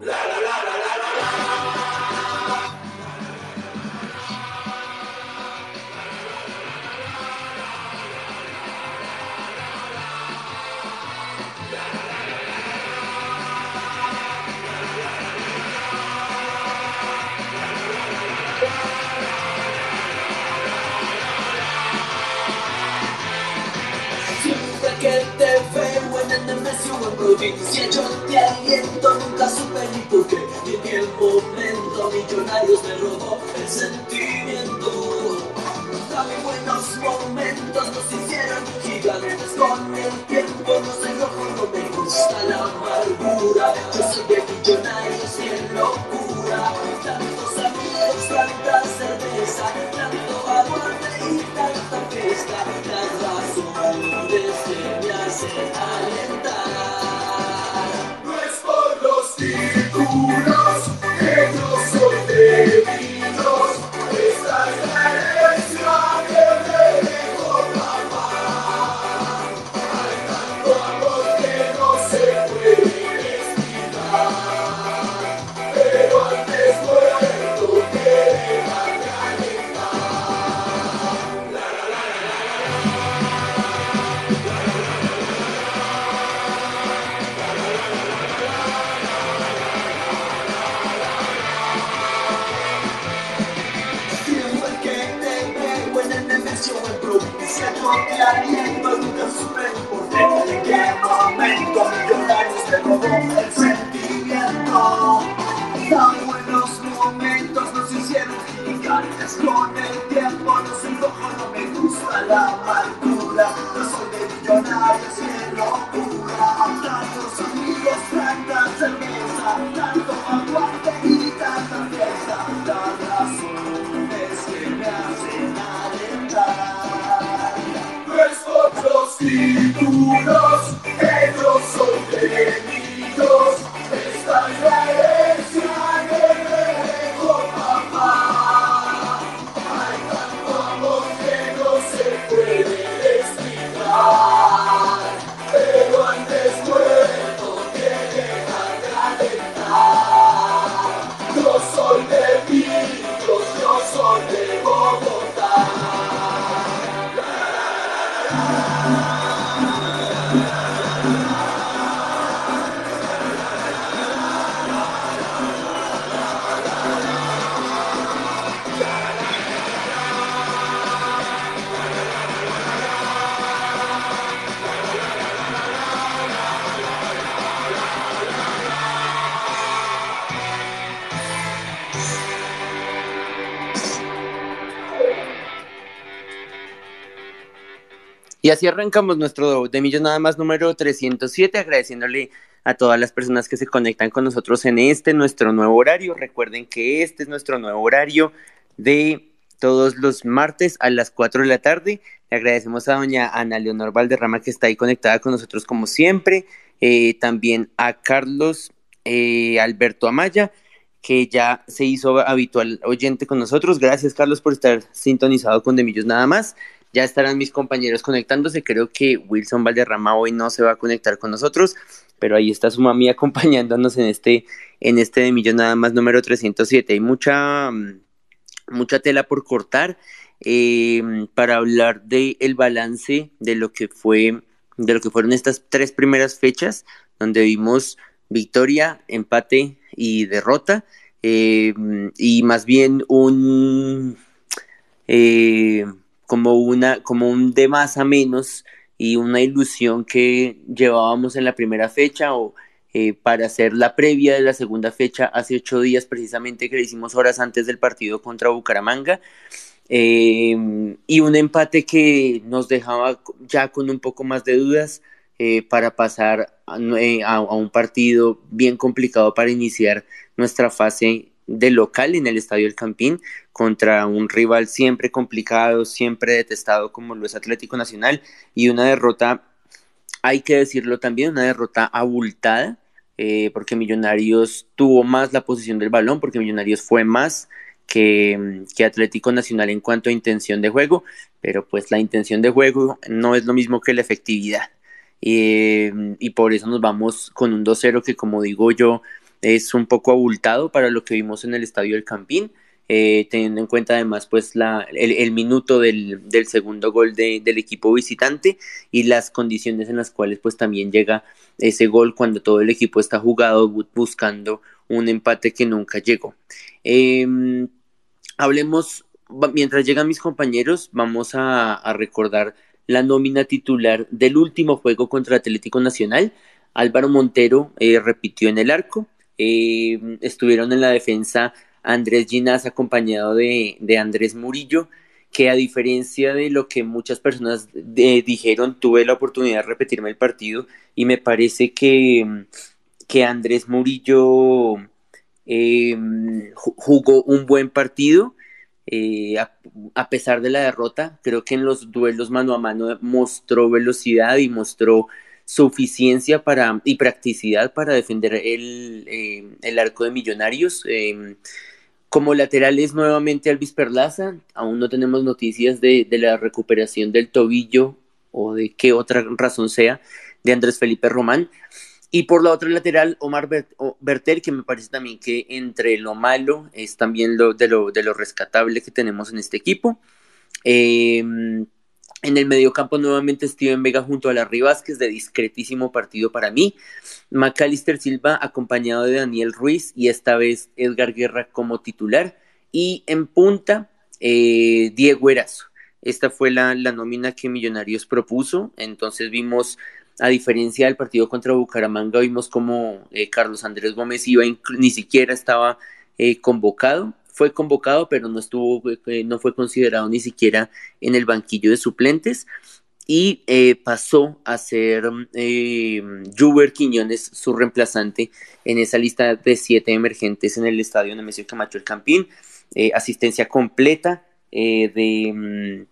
Si Y así arrancamos nuestro de Millos Nada más número 307, agradeciéndole a todas las personas que se conectan con nosotros en este, nuestro nuevo horario. Recuerden que este es nuestro nuevo horario de todos los martes a las 4 de la tarde. Le agradecemos a doña Ana Leonor Valderrama que está ahí conectada con nosotros como siempre. Eh, también a Carlos eh, Alberto Amaya, que ya se hizo habitual oyente con nosotros. Gracias, Carlos, por estar sintonizado con Demillos nada más. Ya estarán mis compañeros conectándose. Creo que Wilson Valderrama hoy no se va a conectar con nosotros, pero ahí está su mami acompañándonos en este, en este de millón nada más número 307. Hay mucha, mm, mucha tela por cortar em, para hablar del el balance de lo que fue, de lo que fueron estas tres primeras fechas, donde vimos victoria, empate y derrota. Em, y más bien un eh, como, una, como un de más a menos y una ilusión que llevábamos en la primera fecha o eh, para hacer la previa de la segunda fecha hace ocho días precisamente que le hicimos horas antes del partido contra Bucaramanga eh, y un empate que nos dejaba ya con un poco más de dudas eh, para pasar a, a, un partido bien complicado para iniciar nuestra fase de local en el Estadio El Campín contra un rival siempre complicado, siempre detestado como lo es Atlético Nacional y una derrota, hay que decirlo también, una derrota abultada, eh, porque Millonarios tuvo más la posición del balón, porque Millonarios fue más que, que, Atlético Nacional en cuanto a intención de juego, pero pues la intención de juego no es lo mismo que la efectividad. Eh, y por eso nos vamos con un 2-0 que como digo yo, es un poco abultado para lo que vimos en el estadio del Campín. Eh, teniendo en cuenta además pues la, el, minuto del, segundo gol del equipo visitante y las condiciones en las cuales pues también llega ese gol cuando todo el equipo está jugado buscando un empate que nunca llegó. Em, hablemos, mientras llegan mis compañeros, vamos a, recordar la nómina titular del último juego contra Atlético Nacional. Álvaro Montero eh, repitió en el arco, em, estuvieron en la defensa Andrés Ginás acompañado de, Andrés Murillo, que a diferencia de lo que muchas personas eh, dijeron, tuve la oportunidad de repetirme el partido y me parece que, que Andrés Murillo em, jugó un buen partido. Eh, a, pesar de la derrota, creo que en los duelos mano a mano mostró velocidad y mostró suficiencia para, y practicidad para defender el, eh, el arco de Millonarios. Em, como lateral es nuevamente Alvis Perlaza, aún no tenemos noticias de, la recuperación del tobillo o de qué otra razón sea de Andrés Felipe Román. Y por la otra lateral, Omar Berter, que me parece también que entre lo malo es también lo de lo, de lo rescatable que tenemos en este equipo. Eh, en el mediocampo nuevamente Steven Vega junto a Larry Vázquez, de discretísimo partido para mí. Macalister Silva acompañado de Daniel Ruiz y esta vez Edgar Guerra como titular. Y en punta, eh, Diego Erazo. Esta fue la, nómina que Millonarios propuso. Entonces vimos, a diferencia del partido contra Bucaramanga, vimos como eh, Carlos Andrés Gómez iba, ni siquiera estaba eh, convocado fue convocado, pero no estuvo, eh, no fue considerado ni siquiera en el banquillo de suplentes y eh, pasó a ser eh, Juber Quiñones su reemplazante en esa lista de siete emergentes en el estadio Nemesio Camacho El Campín. Eh, asistencia completa de mm,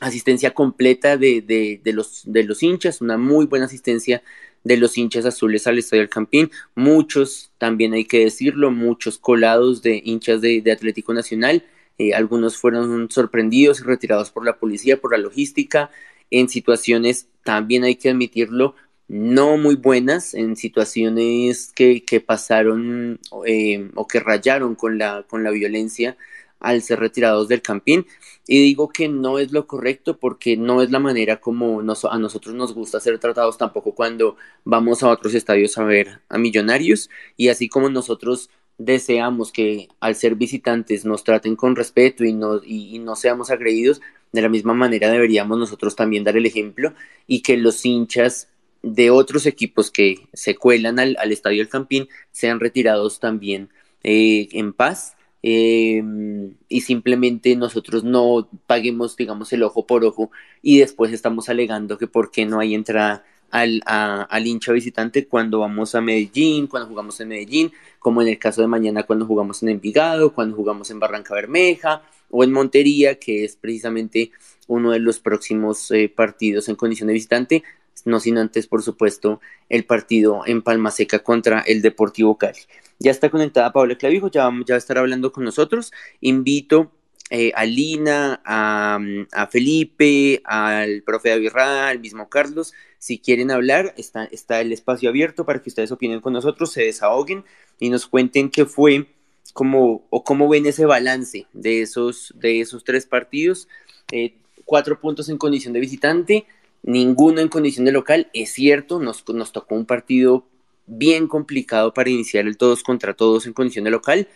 asistencia completa de, de, de, los, de los hinchas, una muy buena asistencia de los hinchas azules al Estadio del Campín, muchos, también hay que decirlo, muchos colados de hinchas de, Atlético Nacional, eh, algunos fueron sorprendidos y retirados por la policía, por la logística, en situaciones, también hay que admitirlo, no muy buenas, en situaciones que, que pasaron eh, o que rayaron con la, con la violencia al ser retirados del campín. Y digo que no es lo correcto porque no es la manera como a nosotros nos gusta ser tratados tampoco cuando vamos a otros estadios a ver a millonarios. Y así como nosotros deseamos que al ser visitantes nos traten con respeto y no, y, no seamos agredidos, de la misma manera deberíamos nosotros también dar el ejemplo y que los hinchas de otros equipos que se cuelan al, estadio del Campín sean retirados también eh, en paz Em, y simplemente nosotros no paguemos, digamos, el ojo por ojo y después estamos alegando que por qué no hay entrada al, al hincha visitante cuando vamos a Medellín, cuando jugamos en Medellín, como en el caso de mañana cuando jugamos en Envigado, cuando jugamos en Barranca Bermeja o en Montería, que es precisamente uno de los próximos eh, partidos en condición de visitante, no sin antes, por supuesto, el partido en Palma Seca contra el Deportivo Cali. Ya está conectada Paola Clavijo, ya, ya va a estar hablando con nosotros. Invito eh, a Lina, a, Felipe, al profe Avirra, al mismo Carlos. Si quieren hablar, está, está el espacio abierto para que ustedes opinen con nosotros, se desahoguen y nos cuenten qué fue como, o cómo ven ese balance de esos, de esos tres partidos. Eh, cuatro puntos en condición de visitante, ninguno en condición de local. Es cierto, nos, nos tocó un partido bien complicado para iniciar el todos contra todos en condición de local,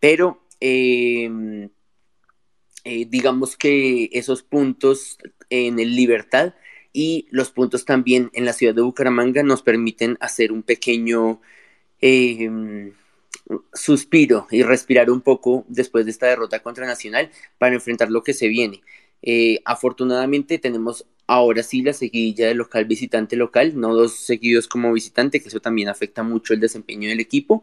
pero em, eh, digamos que esos puntos en el Libertad y los puntos también en la ciudad de Bucaramanga nos permiten hacer un pequeño em, suspiro y respirar un poco después de esta derrota contra Nacional para enfrentar lo que se viene. Eh, afortunadamente tenemos ahora sí la seguidilla de local visitante local, no dos seguidos como visitante, que eso también afecta mucho el desempeño del equipo,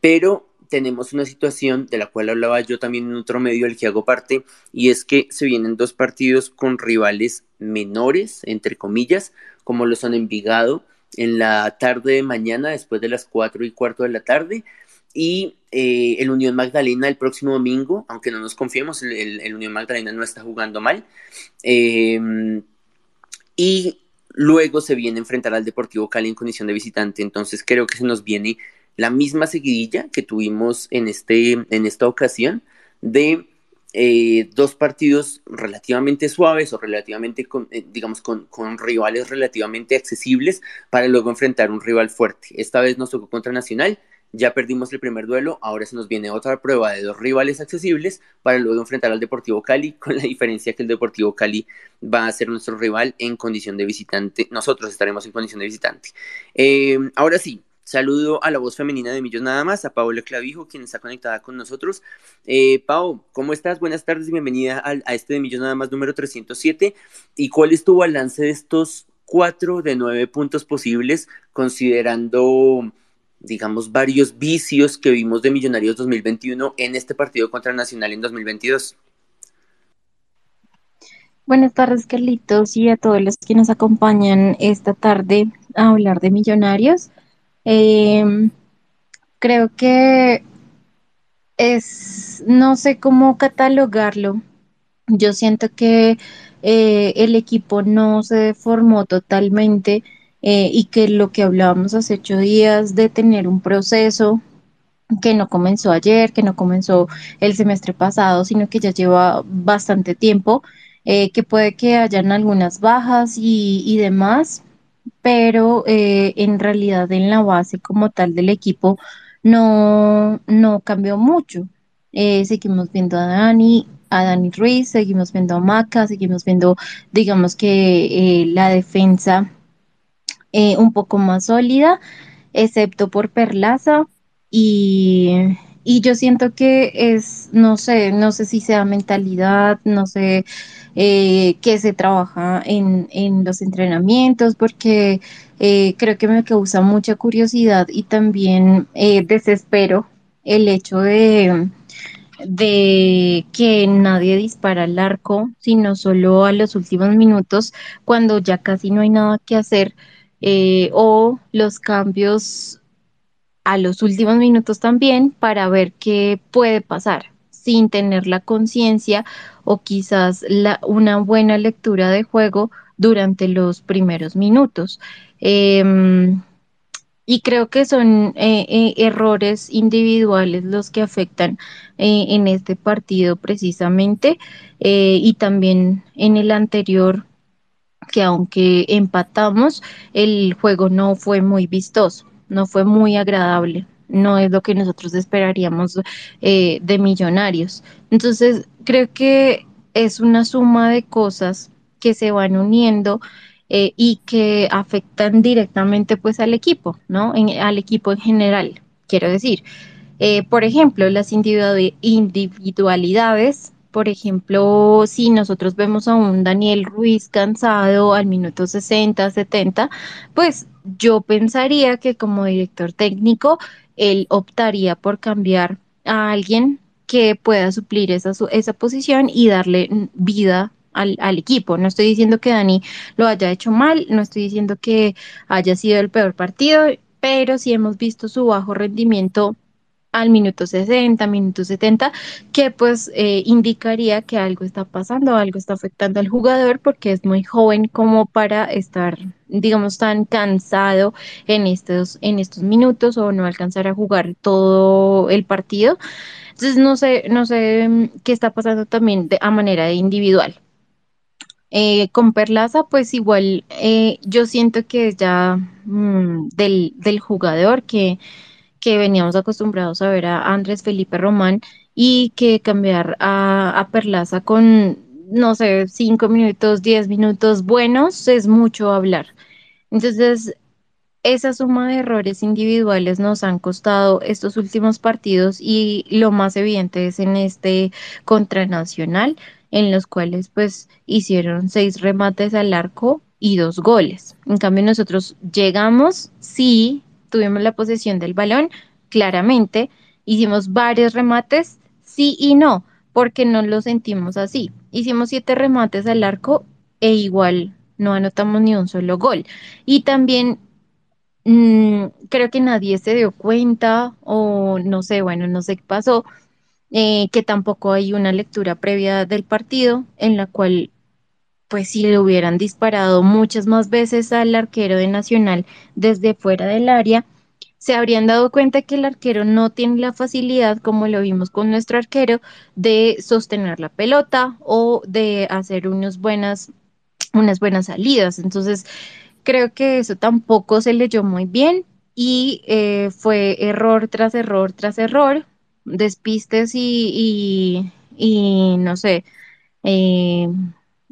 pero tenemos una situación de la cual hablaba yo también en otro medio del que hago parte, y es que se vienen dos partidos con rivales menores, entre comillas, como lo son Envigado, en la tarde de mañana, después de las cuatro y cuarto de la tarde, y eh, el Unión Magdalena el próximo domingo, aunque no nos confiemos, el, Unión Magdalena no está jugando mal. Em, y luego se viene a enfrentar al Deportivo Cali en condición de visitante. Entonces creo que se nos viene la misma seguidilla que tuvimos en, este, en esta ocasión de eh, dos partidos relativamente suaves o relativamente, con, eh, digamos, con, con, rivales relativamente accesibles para luego enfrentar un rival fuerte. Esta vez nos tocó contra Nacional, ya perdimos el primer duelo, ahora se nos viene otra prueba de dos rivales accesibles para luego enfrentar al Deportivo Cali, con la diferencia que el Deportivo Cali va a ser nuestro rival en condición de visitante, nosotros estaremos en condición de visitante. Eh, ahora sí, Saludo a la voz femenina de Millos Nada más, a Paola Clavijo, quien está conectada con nosotros. Eh, Pau, ¿cómo estás? Buenas tardes y bienvenida a, a, este de Millos Nada más número 307. ¿Y cuál es tu balance de estos cuatro de nueve puntos posibles, considerando, digamos, varios vicios que vimos de Millonarios 2021 en este partido contra Nacional en 2022? Buenas tardes, Carlitos, y a todos los que nos acompañan esta tarde a hablar de Millonarios. Eh, creo que es, no sé cómo catalogarlo. Yo siento que eh, el equipo no se formó totalmente eh, y que lo que hablábamos hace ocho días de tener un proceso que no comenzó ayer, que no comenzó el semestre pasado, sino que ya lleva bastante tiempo, eh, que puede que hayan algunas bajas y, y demás, pero eh, en realidad en la base como tal del equipo no, no cambió mucho. Seguimos viendo a Dani, a Dani Ruiz, seguimos viendo a Maca, seguimos viendo, digamos que la defensa un poco más sólida, excepto por Perlaza y y yo siento que es, no sé, no sé si sea mentalidad, no sé eh, qué se trabaja en, en los entrenamientos, porque eh, creo que me causa mucha curiosidad y también eh, desespero el hecho de, de que nadie dispara al arco, sino solo a los últimos minutos, cuando ya casi no hay nada que hacer, eh, o los cambios a los últimos minutos también para ver qué puede pasar sin tener la conciencia o quizás una buena lectura de juego durante los primeros minutos. Eh, y creo que son eh, eh, errores individuales los que afectan en este partido precisamente y también en el anterior que aunque empatamos, el juego no fue muy vistoso no fue muy agradable, no es lo que nosotros esperaríamos eh, de millonarios. Entonces, creo que es una suma de cosas que se van uniendo eh, y que afectan directamente pues al equipo, ¿no? Al equipo en general, quiero decir. Eh, por ejemplo, las individualidades por ejemplo, si nosotros vemos a un Daniel Ruiz cansado al minuto 60, 70, pues yo pensaría que como director técnico, él optaría por cambiar a alguien que pueda suplir esa, esa posición y darle vida al, al, equipo. No estoy diciendo que Dani lo haya hecho mal, no estoy diciendo que haya sido el peor partido, pero sí hemos visto su bajo rendimiento al minuto 60, minuto 70, que pues eh, indicaría que algo está pasando, algo está afectando al jugador porque es muy joven como para estar, digamos, tan cansado en estos, en estos minutos o no alcanzar a jugar todo el partido. Entonces no sé, no sé mm, qué está pasando también a manera individual. Eh, con Perlaza, pues igual eh, yo siento que ya mmm, del, del jugador que que veníamos acostumbrados a ver a Andrés Felipe Román y que cambiar a, a Perlaza con, no sé, cinco minutos, diez minutos buenos es mucho hablar. Entonces, esa suma de errores individuales nos han costado estos últimos partidos y lo más evidente es en este contranacional, en los cuales pues hicieron seis remates al arco y dos goles. En cambio nosotros llegamos, sí, tuvimos la posesión del balón, claramente, hicimos varios remates, sí y no, porque no lo sentimos así. Hicimos siete remates al arco e igual no anotamos ni un solo gol. Y también mmm, creo que nadie se dio cuenta o no sé, bueno, no sé qué pasó, eh, que tampoco hay una lectura previa del partido en la cual pues si le hubieran disparado muchas más veces al arquero de Nacional desde fuera del área, se habrían dado cuenta que el arquero no tiene la facilidad, como lo vimos con nuestro arquero, de sostener la pelota o de hacer unas buenas, unas buenas salidas. Entonces, creo que eso tampoco se leyó muy bien y eh, fue error tras error tras error, despistes y, y, no sé, eh,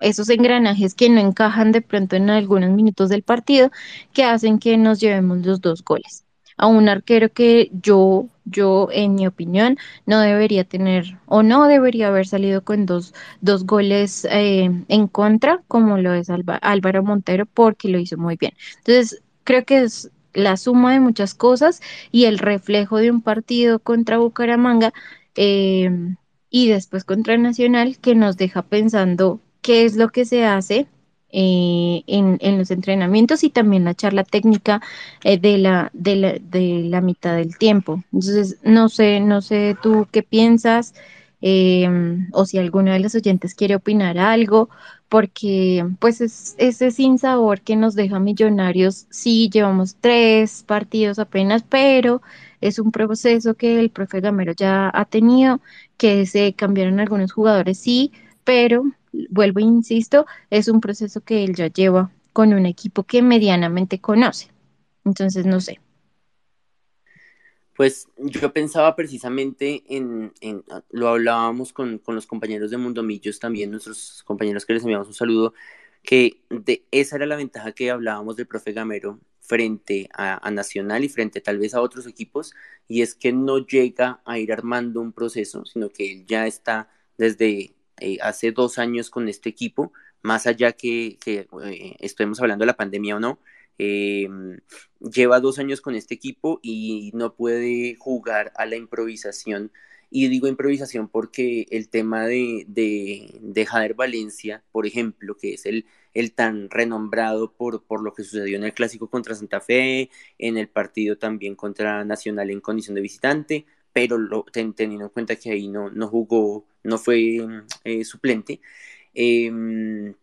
esos engranajes que no encajan de pronto en algunos minutos del partido que hacen que nos llevemos los dos goles. A un arquero que yo, yo, en mi opinión, no debería tener o no debería haber salido con dos, dos goles eh, en contra, como lo es Álvaro Montero, porque lo hizo muy bien. Entonces, creo que es la suma de muchas cosas y el reflejo de un partido contra Bucaramanga eh, y después contra Nacional que nos deja pensando qué es lo que se hace eh, en, en, los entrenamientos y también la charla técnica eh, de, la, de, la, de la mitad del tiempo. Entonces, no sé, no sé tú qué piensas o si alguno de los oyentes quiere opinar algo porque pues es ese sin sabor que nos deja Millonarios. Sí, llevamos tres partidos apenas, pero es un proceso que el profe Gamero ya ha tenido, que se cambiaron algunos jugadores, sí, pero vuelvo e insisto, es un proceso que él ya lleva con un equipo que medianamente conoce. Entonces, no sé. Pues yo pensaba precisamente en, lo hablábamos con, con, los compañeros de Mundomillos también, nuestros compañeros que les enviamos un saludo, que de esa era la ventaja que hablábamos del profe Gamero frente a, Nacional y frente tal vez a otros equipos, y es que no llega a ir armando un proceso, sino que él ya está desde eh, hace dos años con este equipo, más allá que, que eh, estemos hablando de la pandemia o no, eh, lleva dos años con este equipo y no puede jugar a la improvisación. Y digo improvisación porque el tema de, de, de Jader Valencia, por ejemplo, que es el, tan renombrado por lo que sucedió en el clásico contra Santa Fe, en el partido también contra Nacional en condición de visitante, pero lo, teniendo en cuenta que ahí no, no jugó, no fue eh, suplente. Eh,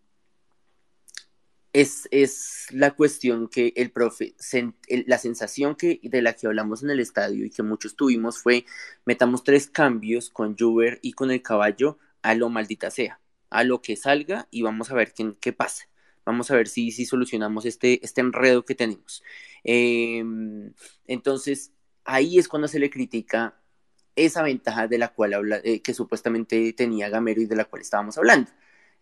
es, la cuestión que el profe, la sensación que, de la que hablamos en el estadio y que muchos tuvimos fue, metamos tres cambios con Juber y con el caballo a lo maldita sea, a lo que salga y vamos a ver qué, qué pasa. Vamos a ver si, si solucionamos este, este enredo que tenemos. Em, entonces, ahí es cuando se le critica esa ventaja de la cual habla, eh, que supuestamente tenía Gamero y de la cual estábamos hablando.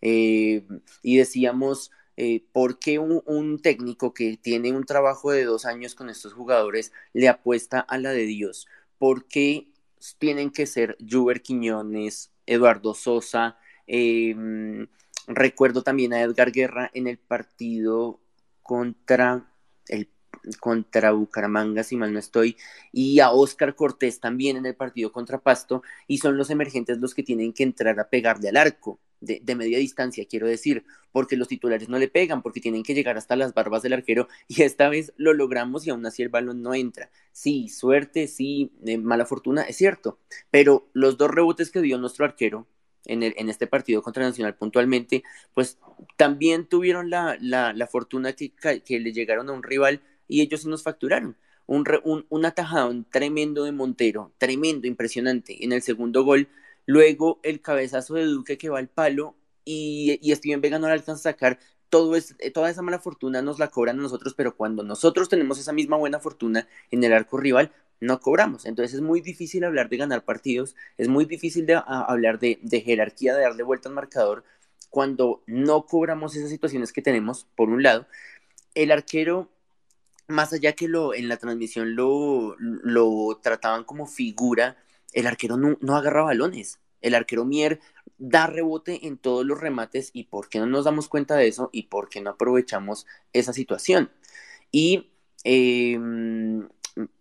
Em, y decíamos, eh, ¿por qué un, técnico que tiene un trabajo de dos años con estos jugadores le apuesta a la de Dios? ¿Por qué tienen que ser Juber Quiñones, Eduardo Sosa? Em, recuerdo también a Edgar Guerra en el partido contra el contra Bucaramanga, si mal no estoy, y a Oscar Cortés también en el partido contra Pasto, y son los emergentes los que tienen que entrar a pegarle al arco de, media distancia, quiero decir, porque los titulares no le pegan, porque tienen que llegar hasta las barbas del arquero y esta vez lo logramos y aún así el balón no entra. Sí, suerte, sí, eh, mala fortuna, es cierto, pero los dos rebotes que dio nuestro arquero en, el, en este partido contra Nacional puntualmente, pues también tuvieron la, la, fortuna que, que, le llegaron a un rival y ellos sí nos facturaron. Un, un, un tremendo de Montero, tremendo, impresionante. En el segundo gol Luego el cabezazo de Duque que va al palo y, y Steven Vega no le alcanza a sacar. Todo es, eh, toda esa mala fortuna nos la cobran a nosotros, pero cuando nosotros tenemos esa misma buena fortuna en el arco rival, no cobramos. Entonces es muy difícil hablar de ganar partidos, es muy difícil de, hablar de, de, jerarquía, de darle vuelta al marcador, cuando no cobramos esas situaciones que tenemos, por un lado. El arquero, más allá que lo en la transmisión lo, lo trataban como figura, el arquero no, agarra balones. El arquero Mier da rebote en todos los remates y por qué no nos damos cuenta de eso y por qué no aprovechamos esa situación. Y em,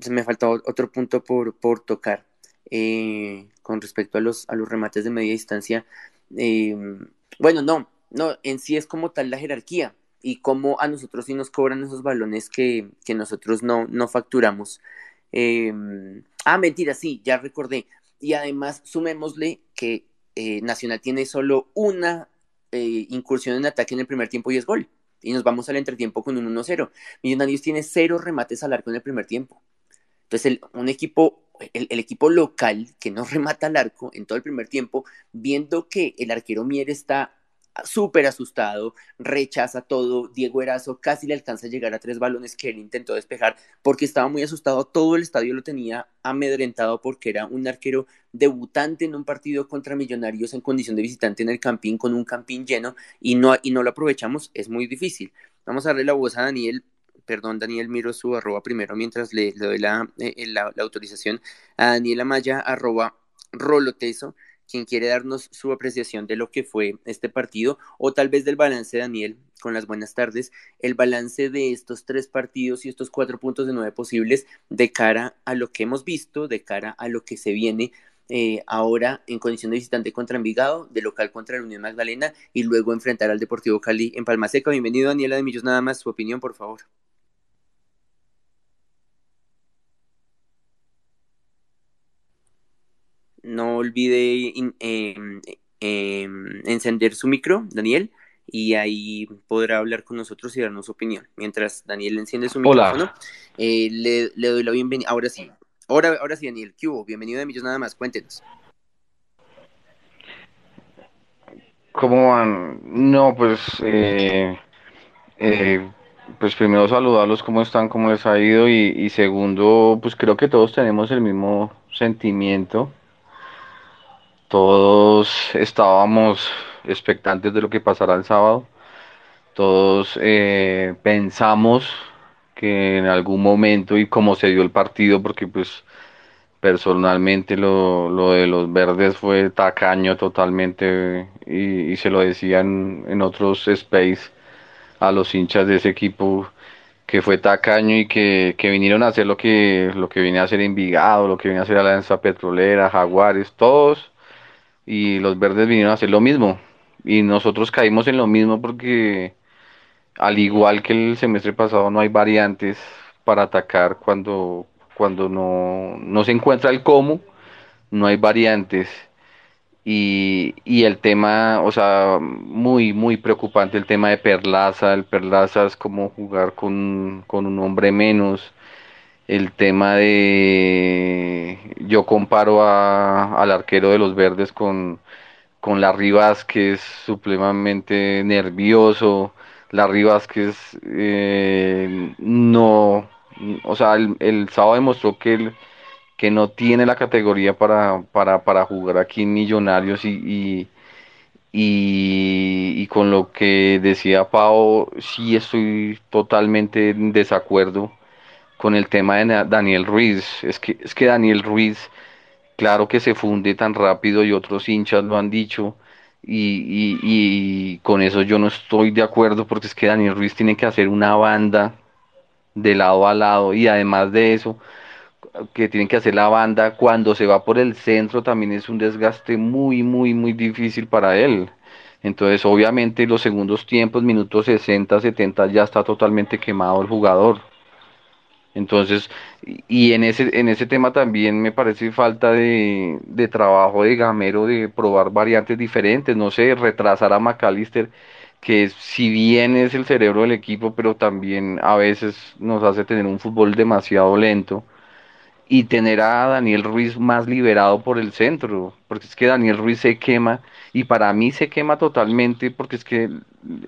me faltó otro punto por, por tocar eh, con respecto a los, a los remates de media distancia. Em, bueno, no, no, en sí es como tal la jerarquía y cómo a nosotros sí nos cobran esos balones que, que nosotros no, no facturamos. Em, ah, mentira, sí, ya recordé. Y además, sumémosle que eh, Nacional tiene solo una eh, incursión en ataque en el primer tiempo y es gol. Y nos vamos al entretiempo con un 1-0. Millonarios tiene cero remates al arco en el primer tiempo. Entonces, un equipo, el, el, equipo local que no remata al arco en todo el primer tiempo, viendo que el arquero Mier está súper asustado, rechaza todo. Diego Erazo casi le alcanza a llegar a tres balones que él intentó despejar porque estaba muy asustado. Todo el estadio lo tenía amedrentado porque era un arquero debutante en un partido contra Millonarios en condición de visitante en el campín con un campín lleno y no, y no lo aprovechamos. Es muy difícil. Vamos a darle la voz a Daniel. Perdón, Daniel, miro su arroba primero mientras le, doy la, eh, la, la, autorización a Daniel Amaya, arroba roloteso quien quiere darnos su apreciación de lo que fue este partido o tal vez del balance, Daniel, con las buenas tardes, el balance de estos tres partidos y estos cuatro puntos de nueve posibles de cara a lo que hemos visto, de cara a lo que se viene eh, ahora en condición de visitante contra Envigado, de local contra la Unión Magdalena y luego enfrentar al Deportivo Cali en Palma Seca. Bienvenido, Daniela de nada más su opinión, por favor. No olvide em, em, encender su micro, Daniel, y ahí podrá hablar con nosotros y darnos su opinión. Mientras Daniel enciende su micrófono, eh, le, doy la bienvenida. Ahora sí, ahora, ahora sí, Daniel, ¿qué hubo? Bienvenido de Millos nada más, cuéntenos. ¿Cómo van? No, pues, eh, eh, pues primero saludarlos, cómo están, cómo les ha ido, y, y segundo, pues creo que todos tenemos el mismo sentimiento todos estábamos expectantes de lo que pasará el sábado. Todos eh, pensamos que en algún momento y como se dio el partido, porque pues personalmente lo, lo de los verdes fue tacaño totalmente y, se lo decían en otros space a los hinchas de ese equipo que fue tacaño y que, que, vinieron a hacer lo que, lo que viene a hacer Envigado, lo que viene a hacer Alianza Petrolera, Jaguares, todos y los verdes vinieron a hacer lo mismo. Y nosotros caímos en lo mismo porque al igual que el semestre pasado no hay variantes para atacar cuando, cuando no, no se encuentra el cómo, no hay variantes. Y, y, el tema, o sea, muy, muy preocupante el tema de Perlaza. El Perlaza es como jugar con, con un hombre menos el tema de yo comparo a, al arquero de los verdes con, con Larry Vázquez, supremamente nervioso. Larry Vázquez eh, no, o sea, el, el sábado demostró que, que no tiene la categoría para, para, para jugar aquí en Millonarios y, y, y, y, con lo que decía Pau, sí estoy totalmente en desacuerdo con el tema de Daniel Ruiz. Es que, es que Daniel Ruiz, claro que se funde tan rápido y otros hinchas lo han dicho. Y, y, con eso yo no estoy de acuerdo porque es que Daniel Ruiz tiene que hacer una banda de lado a lado y además de eso que tienen que hacer la banda cuando se va por el centro también es un desgaste muy muy muy difícil para él entonces obviamente los segundos tiempos minutos 60 70 ya está totalmente quemado el jugador entonces, y en ese, en ese tema también me parece falta de, de trabajo de Gamero de probar variantes diferentes, no sé, retrasar a McAllister, que si bien es el cerebro del equipo, pero también a veces nos hace tener un fútbol demasiado lento y tener a Daniel Ruiz más liberado por el centro, porque es que Daniel Ruiz se quema y para mí se quema totalmente porque es que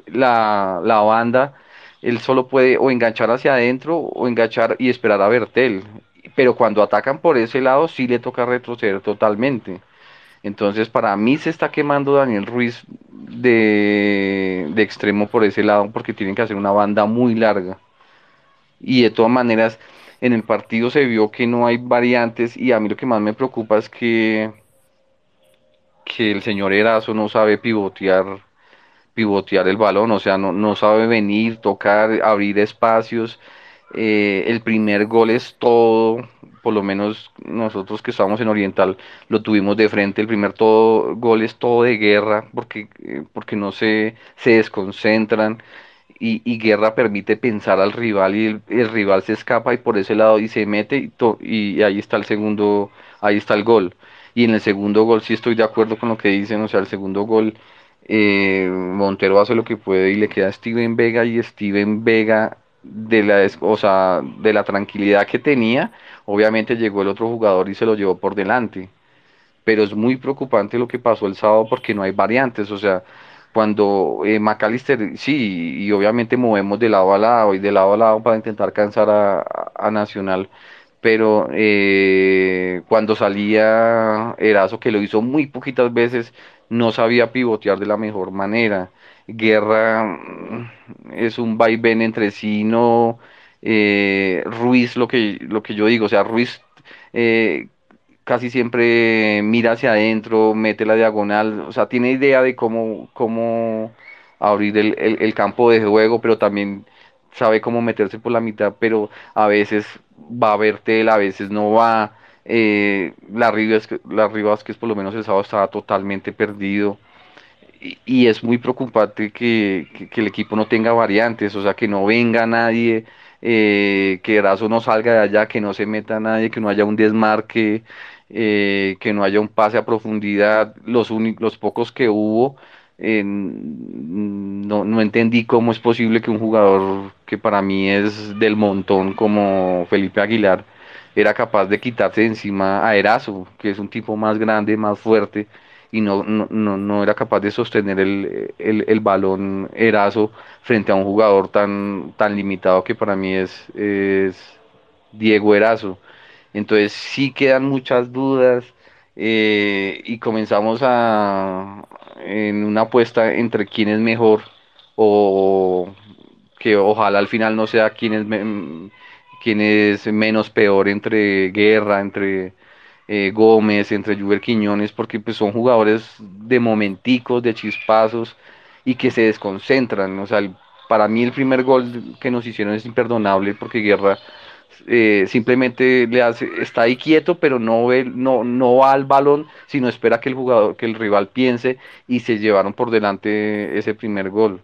la, la banda él solo puede o enganchar hacia adentro o enganchar y esperar a Bertel. Pero cuando atacan por ese lado sí le toca retroceder totalmente. Entonces para mí se está quemando Daniel Ruiz de, de extremo por ese lado porque tienen que hacer una banda muy larga. Y de todas maneras en el partido se vio que no hay variantes y a mí lo que más me preocupa es que, que el señor Erazo no sabe pivotear pivotear el balón, o sea, no, no sabe venir, tocar, abrir espacios. Eh, el primer gol es todo, por lo menos nosotros que estábamos en Oriental lo tuvimos de frente, el primer todo, gol es todo de guerra, porque, eh, porque no se, se desconcentran. Y, y, Guerra permite pensar al rival y el, rival se escapa y por ese lado y se mete y, y ahí está el segundo, ahí está el gol. Y en el segundo gol sí estoy de acuerdo con lo que dicen, o sea, el segundo gol eh, Montero hace lo que puede y le queda Steven Vega y Steven Vega de la, o sea, de la tranquilidad que tenía, obviamente llegó el otro jugador y se lo llevó por delante. Pero es muy preocupante lo que pasó el sábado porque no hay variantes, o sea, cuando eh, McAllister, sí, y obviamente movemos de lado a lado y de lado a lado para intentar cansar a, a Nacional, pero eh, cuando salía Erazo, que lo hizo muy poquitas veces, no sabía pivotear de la mejor manera. Guerra mm, es un vaivén entre sí, no eh, Ruiz, lo que, lo que yo digo, o sea, Ruiz eh, casi siempre mira hacia adentro, mete la diagonal, o sea, tiene idea de cómo, cómo abrir el, el, el campo de juego, pero también sabe cómo meterse por la mitad, pero a veces va a ver a veces no va. Eh, la Rivas, la Rivas, que es por lo menos el sábado estaba totalmente perdido. Y, es muy preocupante que, que, que, el equipo no tenga variantes, o sea, que no venga nadie, eh, que Erazo no salga de allá, que no se meta nadie, que no haya un desmarque, eh, que no haya un pase a profundidad. Los, los pocos que hubo, eh, no, no entendí cómo es posible que un jugador que para mí es del montón como Felipe Aguilar era capaz de quitarse de encima a Erazo, que es un tipo más grande, más fuerte, y no, no, no, no era capaz de sostener el, el, el, balón Erazo frente a un jugador tan, tan limitado que para mí es, es Diego Erazo. Entonces sí quedan muchas dudas eh, y comenzamos a en una apuesta entre quién es mejor o que ojalá al final no sea quién es, me, quién es menos peor entre Guerra, entre eh, Gómez, entre Juber Quiñones, porque pues son jugadores de momenticos, de chispazos y que se desconcentran. O sea, para mí el primer gol que nos hicieron es imperdonable porque Guerra eh, simplemente le hace, está ahí quieto, pero no, ve, no, no va al balón, sino espera que el jugador, que el rival piense y se llevaron por delante ese primer gol.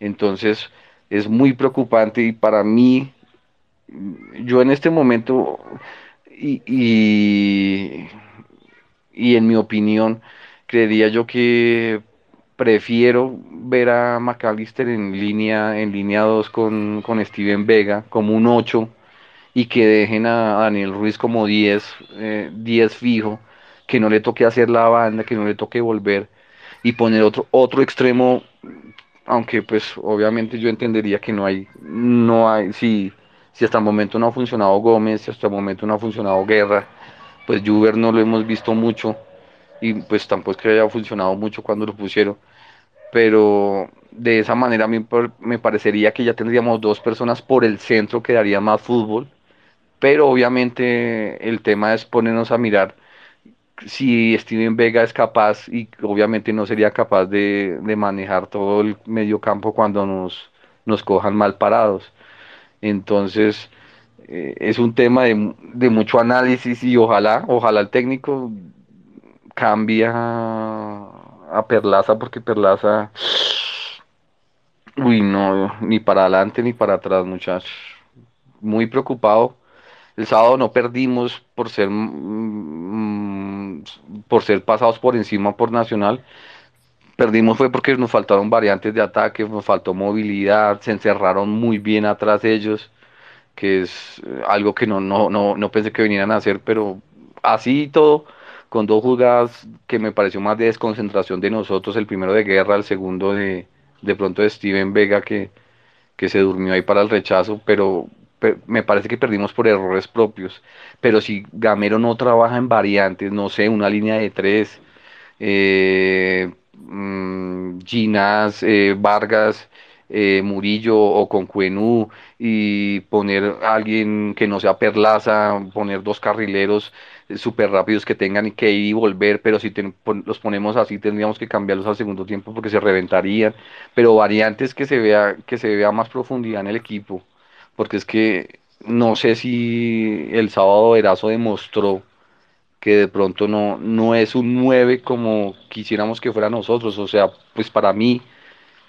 Entonces es muy preocupante y para mí, yo en este momento, y, y, en mi opinión, creería yo que prefiero ver a McAllister en línea en línea 2 con, con Steven Vega como un 8 y que dejen a Daniel Ruiz como 10, eh, 10 fijo, que no le toque hacer la banda, que no le toque volver y poner otro, otro extremo, aunque pues obviamente yo entendería que no hay, no hay, si, si hasta el momento no ha funcionado Gómez, si hasta el momento no ha funcionado Guerra, pues Juber no lo hemos visto mucho y pues tampoco es que haya funcionado mucho cuando lo pusieron, pero de esa manera a mí me parecería que ya tendríamos dos personas por el centro que daría más fútbol pero obviamente el tema es ponernos a mirar si Steven Vega es capaz y obviamente no sería capaz de, manejar todo el medio campo cuando nos, nos cojan mal parados. Entonces eh, es un tema de, de, mucho análisis y ojalá, ojalá el técnico cambie a, a Perlaza porque Perlaza, uy no, ni para adelante ni para atrás muchachos. Muy preocupado el sábado no perdimos por ser, mmm, por ser pasados por encima por Nacional. Perdimos fue porque nos faltaron variantes de ataque, nos faltó movilidad, se encerraron muy bien atrás ellos, que es eh, algo que no, no, no, no pensé que vinieran a hacer, pero así todo, con dos jugadas que me pareció más de desconcentración de nosotros, el primero de guerra, el segundo de, de pronto de Steven Vega que, que se durmió ahí para el rechazo, pero me parece que perdimos por errores propios. Pero si Gamero no trabaja en variantes, no sé, una línea de tres, eh, Ginas, eh, Vargas, eh, Murillo o con Cuenú y poner alguien que no sea Perlaza, poner dos carrileros súper rápidos que tengan que ir y volver, pero si los ponemos así tendríamos que cambiarlos al segundo tiempo porque se reventarían, pero variantes que se vea, que se vea más profundidad en el equipo porque es que no sé si el sábado Erazo demostró que de pronto no, no es un 9 como quisiéramos que fuera nosotros, o sea, pues para mí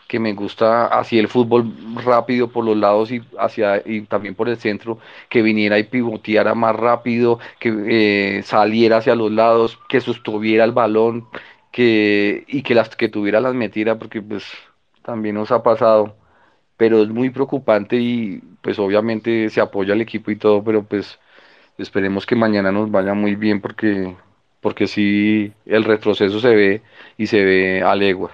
que me gusta así el fútbol rápido por los lados y hacia y también por el centro, que viniera y pivoteara más rápido, que eh, saliera hacia los lados, que sostuviera el balón, que y que las que tuviera las metiera, porque pues también nos ha pasado pero es muy preocupante y pues obviamente se apoya al equipo y todo, pero pues esperemos que mañana nos vaya muy bien porque, porque sí el retroceso se ve y se ve a leguas.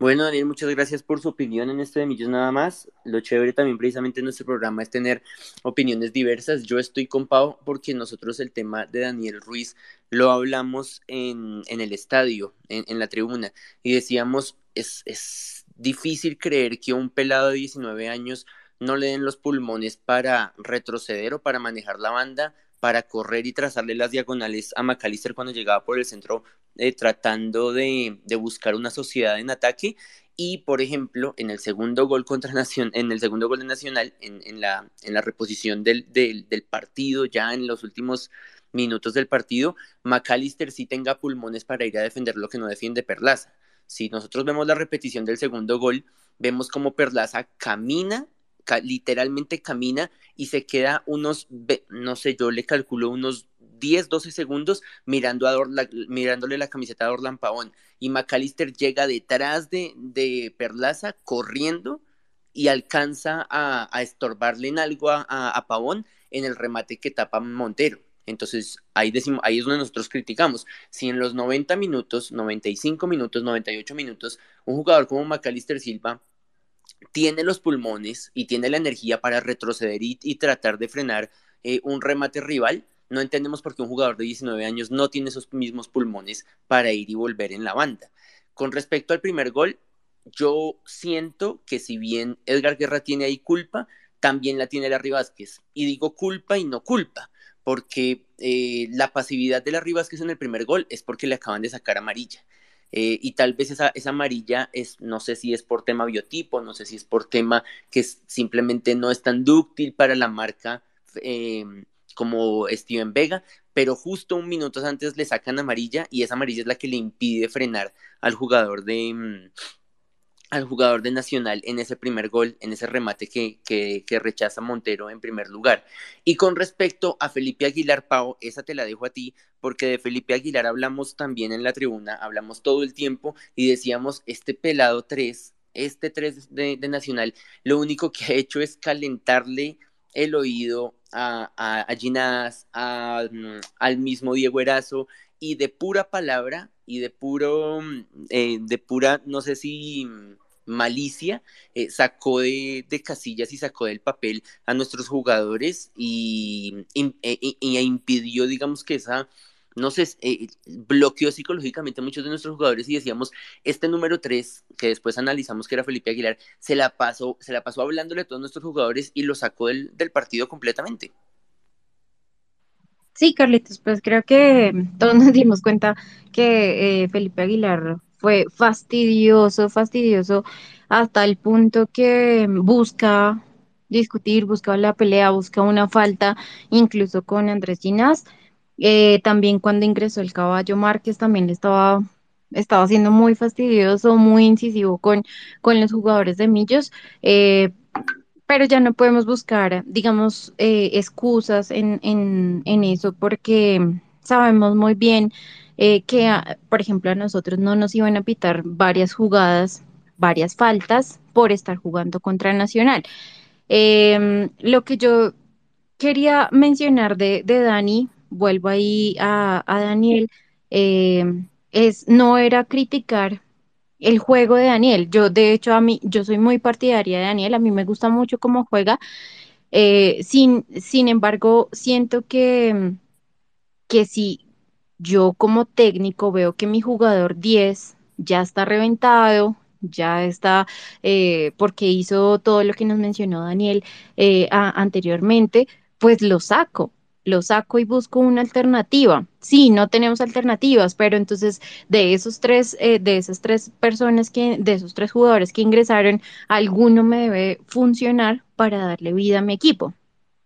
Bueno, Daniel, muchas gracias por su opinión en este de Millos nada más. Lo chévere también precisamente en nuestro programa es tener opiniones diversas. Yo estoy con Pau porque nosotros el tema de Daniel Ruiz lo hablamos en, en el estadio, en, en, la tribuna, y decíamos, es, es difícil creer que un pelado de 19 años no le den los pulmones para retroceder o para manejar la banda, para correr y trazarle las diagonales a McAllister cuando llegaba por el centro eh, tratando de, buscar una sociedad en ataque. Y por ejemplo en el segundo gol contra Nación en el segundo gol de Nacional en, en la, en la reposición del, del, del, partido ya en los últimos minutos del partido McAllister sí tenga pulmones para ir a defender lo que no defiende Perlaza si nosotros vemos la repetición del segundo gol vemos como Perlaza camina literalmente camina y se queda unos, no sé, yo le calculo unos 10, 12 segundos mirando a mirándole la camiseta a Orlan Pavón. Y McAllister llega detrás de, de Perlaza corriendo y alcanza a, a estorbarle en algo a, a, a, Pavón en el remate que tapa Montero. Entonces ahí, decimos, ahí es donde nosotros criticamos. Si en los 90 minutos, 95 minutos, 98 minutos, un jugador como McAllister Silva tiene los pulmones y tiene la energía para retroceder y, y tratar de frenar eh, un remate rival, no entendemos por qué un jugador de 19 años no tiene esos mismos pulmones para ir y volver en la banda. Con respecto al primer gol, yo siento que si bien Edgar Guerra tiene ahí culpa, también la tiene Larry Vázquez. Y digo culpa y no culpa, porque eh, la pasividad de Larry Vázquez en el primer gol es porque le acaban de sacar amarilla. Eh, y tal vez esa, esa, amarilla es, no sé si es por tema biotipo, no sé si es por tema que es, simplemente no es tan dúctil para la marca eh, como Steven Vega, pero justo un minuto antes le sacan amarilla y esa amarilla es la que le impide frenar al jugador de, mm, al jugador de Nacional en ese primer gol, en ese remate que, que, que, rechaza Montero en primer lugar. Y con respecto a Felipe Aguilar, Pau, esa te la dejo a ti, porque de Felipe Aguilar hablamos también en la tribuna, hablamos todo el tiempo y decíamos, este pelado 3, este 3 de, de Nacional, lo único que ha hecho es calentarle el oído a, a, a a, al mismo Diego Erazo, y de pura palabra y de puro, eh, de pura, no sé si malicia, eh, sacó de, de, casillas y sacó del papel a nuestros jugadores y, y, y, y impidió, digamos, que esa, no sé, eh, bloqueó psicológicamente a muchos de nuestros jugadores y decíamos, este número 3, que después analizamos que era Felipe Aguilar, se la pasó, se la pasó hablándole a todos nuestros jugadores y lo sacó del, del partido completamente. Sí, Carlitos, pues creo que todos nos dimos cuenta que eh, Felipe Aguilar fue fastidioso, fastidioso, hasta el punto que busca discutir, busca la pelea, busca una falta, incluso con Andrés Ginás. Eh, también cuando ingresó el caballo Márquez también le estaba, estaba siendo muy fastidioso, muy incisivo con, con los jugadores de Millos. Eh, pero ya no podemos buscar, digamos, eh, excusas en, en, en, eso porque sabemos muy bien eh, que, a, por ejemplo, a nosotros no nos iban a pitar varias jugadas, varias faltas por estar jugando contra Nacional. Eh, lo que yo quería mencionar de, Dani, vuelvo ahí a, Daniel, eh, es no era criticar el juego de Daniel. Yo, de hecho, a mí, yo soy muy partidaria de Daniel, a mí me gusta mucho cómo juega. Eh, sin, sin embargo, siento que, que si yo como técnico veo que mi jugador 10 ya está reventado, ya está, eh, porque hizo todo lo que nos mencionó Daniel eh, anteriormente, pues lo saco lo saco y busco una alternativa. Sí, no tenemos alternativas, pero entonces de esos tres, eh, de esas tres personas que, de esos tres jugadores que ingresaron, alguno me debe funcionar para darle vida a mi equipo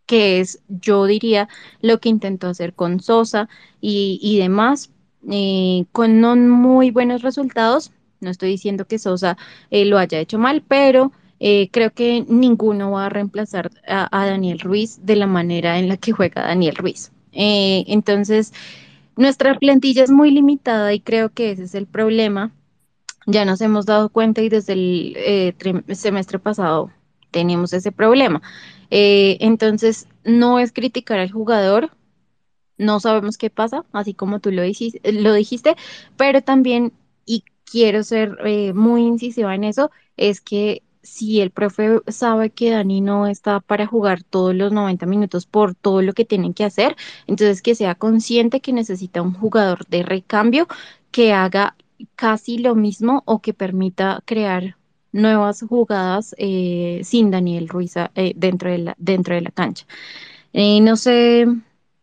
que es, yo diría, lo que intentó hacer con Sosa y, y demás, eh, con no muy buenos resultados. No estoy diciendo que Sosa eh, lo haya hecho mal, pero eh, creo que ninguno va a reemplazar a, a, Daniel Ruiz de la manera en la que juega Daniel Ruiz. Entonces, nuestra plantilla es muy limitada y creo que ese es el problema. Ya nos hemos dado cuenta y desde el semestre pasado tenemos ese problema. Eh, entonces, no es criticar al jugador, no sabemos qué pasa, así como tú lo dijiste, pero también, y quiero ser eh, muy incisiva en eso, es que si el profe sabe que Dani no está para jugar todos los 90 minutos por todo lo que tienen que hacer, entonces que sea consciente que necesita un jugador de recambio que haga casi lo mismo o que permita crear nuevas jugadas eh, sin Daniel Ruiz eh, dentro, de la, dentro de la cancha. Eh, no sé,